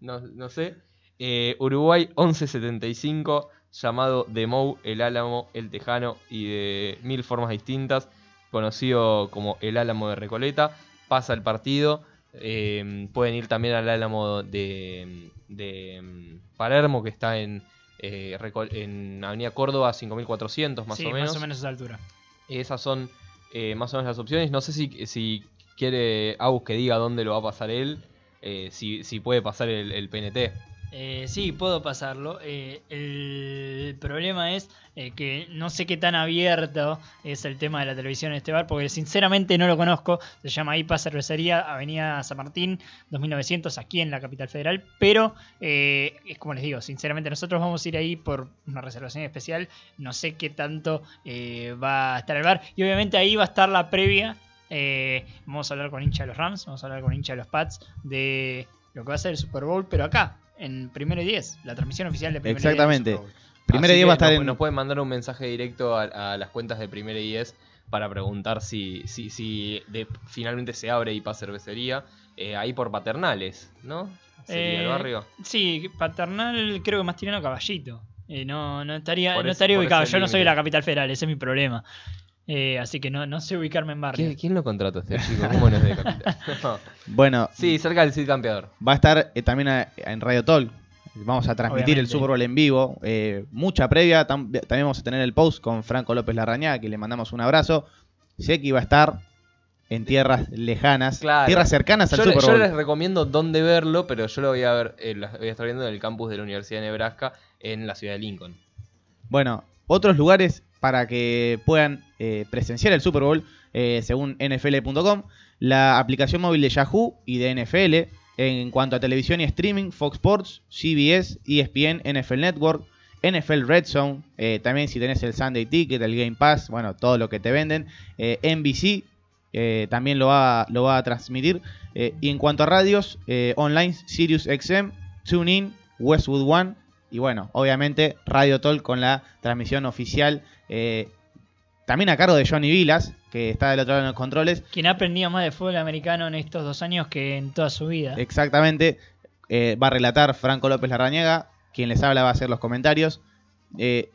no, no sé. Eh, Uruguay 1175, llamado The Mou, El Álamo, El Tejano y de mil formas distintas, conocido como El Álamo de Recoleta. Pasa el partido, eh, pueden ir también al Álamo de, de, mm, Palermo, que está en, eh, en Avenida Córdoba 5400 más sí, o menos. más o menos a esa altura. Esas son eh, más o menos las opciones. No sé si, si quiere Agus que diga dónde lo va a pasar él. eh, si, si puede pasar el, el PNT. Eh, sí, puedo pasarlo. Eh, el problema es eh, que no sé qué tan abierto es el tema de la televisión en este bar, porque sinceramente no lo conozco. Se llama IPA Cervecería, Avenida San Martín, 2900, aquí en la capital federal. Pero es como les digo, sinceramente nosotros vamos a ir ahí por una reservación especial. No sé qué tanto va a estar el bar. Y obviamente ahí va a estar la previa. Vamos a hablar con hincha de los Rams, vamos a hablar con hincha de los Pats de lo que va a ser el Super Bowl, pero acá, en primero y 10, la transmisión oficial de primero Exactamente. y 10 del Super Bowl. Primero Así día que va a estar nos, en. nos pueden mandar un mensaje directo a, a las cuentas de Primera y 10 para preguntar si, si, si de- finalmente se abre IPA Cervecería. eh, ahí por paternales, ¿no? Sería el Eh, barrio. Sí, paternal creo que más tirando a caballito. Eh, no, no estaría, no estaría ubicado. Yo no soy de la capital federal, ese es mi problema. Eh, así que no, no sé ubicarme en barrio. ¿Quién, lo contrató este chico? ¿Cómo no es de capital? (laughs) No. Bueno, Sí, cerca del Cid Campeador. va a estar eh, también a- en Radio Talk. Vamos a transmitir el. Super Bowl en vivo. eh, mucha previa. tam- también vamos a tener el post con Franco López Larrañaga, que le mandamos un abrazo. Sé que iba a estar en tierras lejanas, Claro. tierras cercanas al Yo, Super yo Bowl. les recomiendo dónde verlo, pero yo lo voy a ver, eh, lo voy a estar viendo en el campus de la Universidad de Nebraska en la ciudad de Lincoln. Bueno, otros lugares para que puedan eh, presenciar el Super Bowl, eh, según NFL.com, la aplicación móvil de Yahoo y de NFL. En cuanto a televisión y streaming, Fox Sports, CBS, ESPN, NFL Network, NFL Red Zone, eh, también si tenés el Sunday Ticket, el Game Pass, bueno, todo lo que te venden, NBC también lo va, lo va a transmitir. Y en cuanto a radios, online, Sirius XM, TuneIn, Westwood One, y bueno, obviamente Radio Talk con la transmisión oficial, también a cargo de Johnny Vilas, que está del otro lado en los controles. Quien ha aprendido más de fútbol americano en estos dos años que en toda su vida. Exactamente. eh, va a relatar Franco López Larrañaga. Quien les habla va a hacer los comentarios. Eh,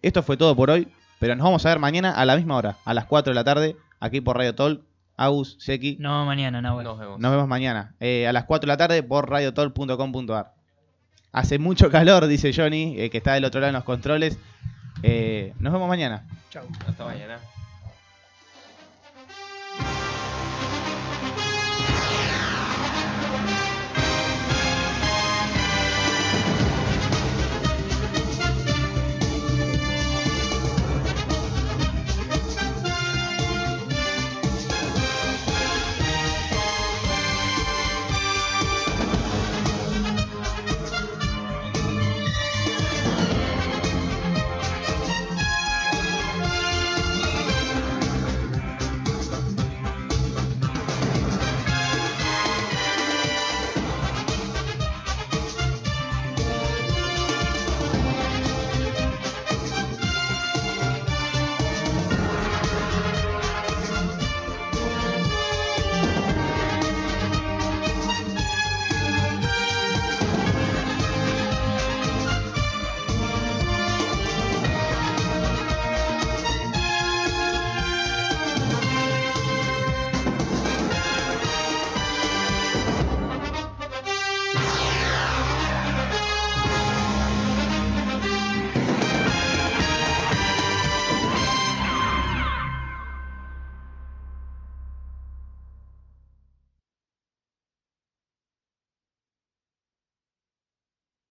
esto fue todo por hoy. Pero nos vamos a ver mañana a la misma hora, a las 4 de la tarde, aquí por Radio Talk. Agus, Seki. No, mañana, no, Nos vemos. Nos vemos mañana, eh, a las 4 de la tarde por radiotol.com.ar. Hace mucho calor, dice Johnny, eh, que está del otro lado en los controles. Eh, nos vemos mañana. Chau. Hasta mañana.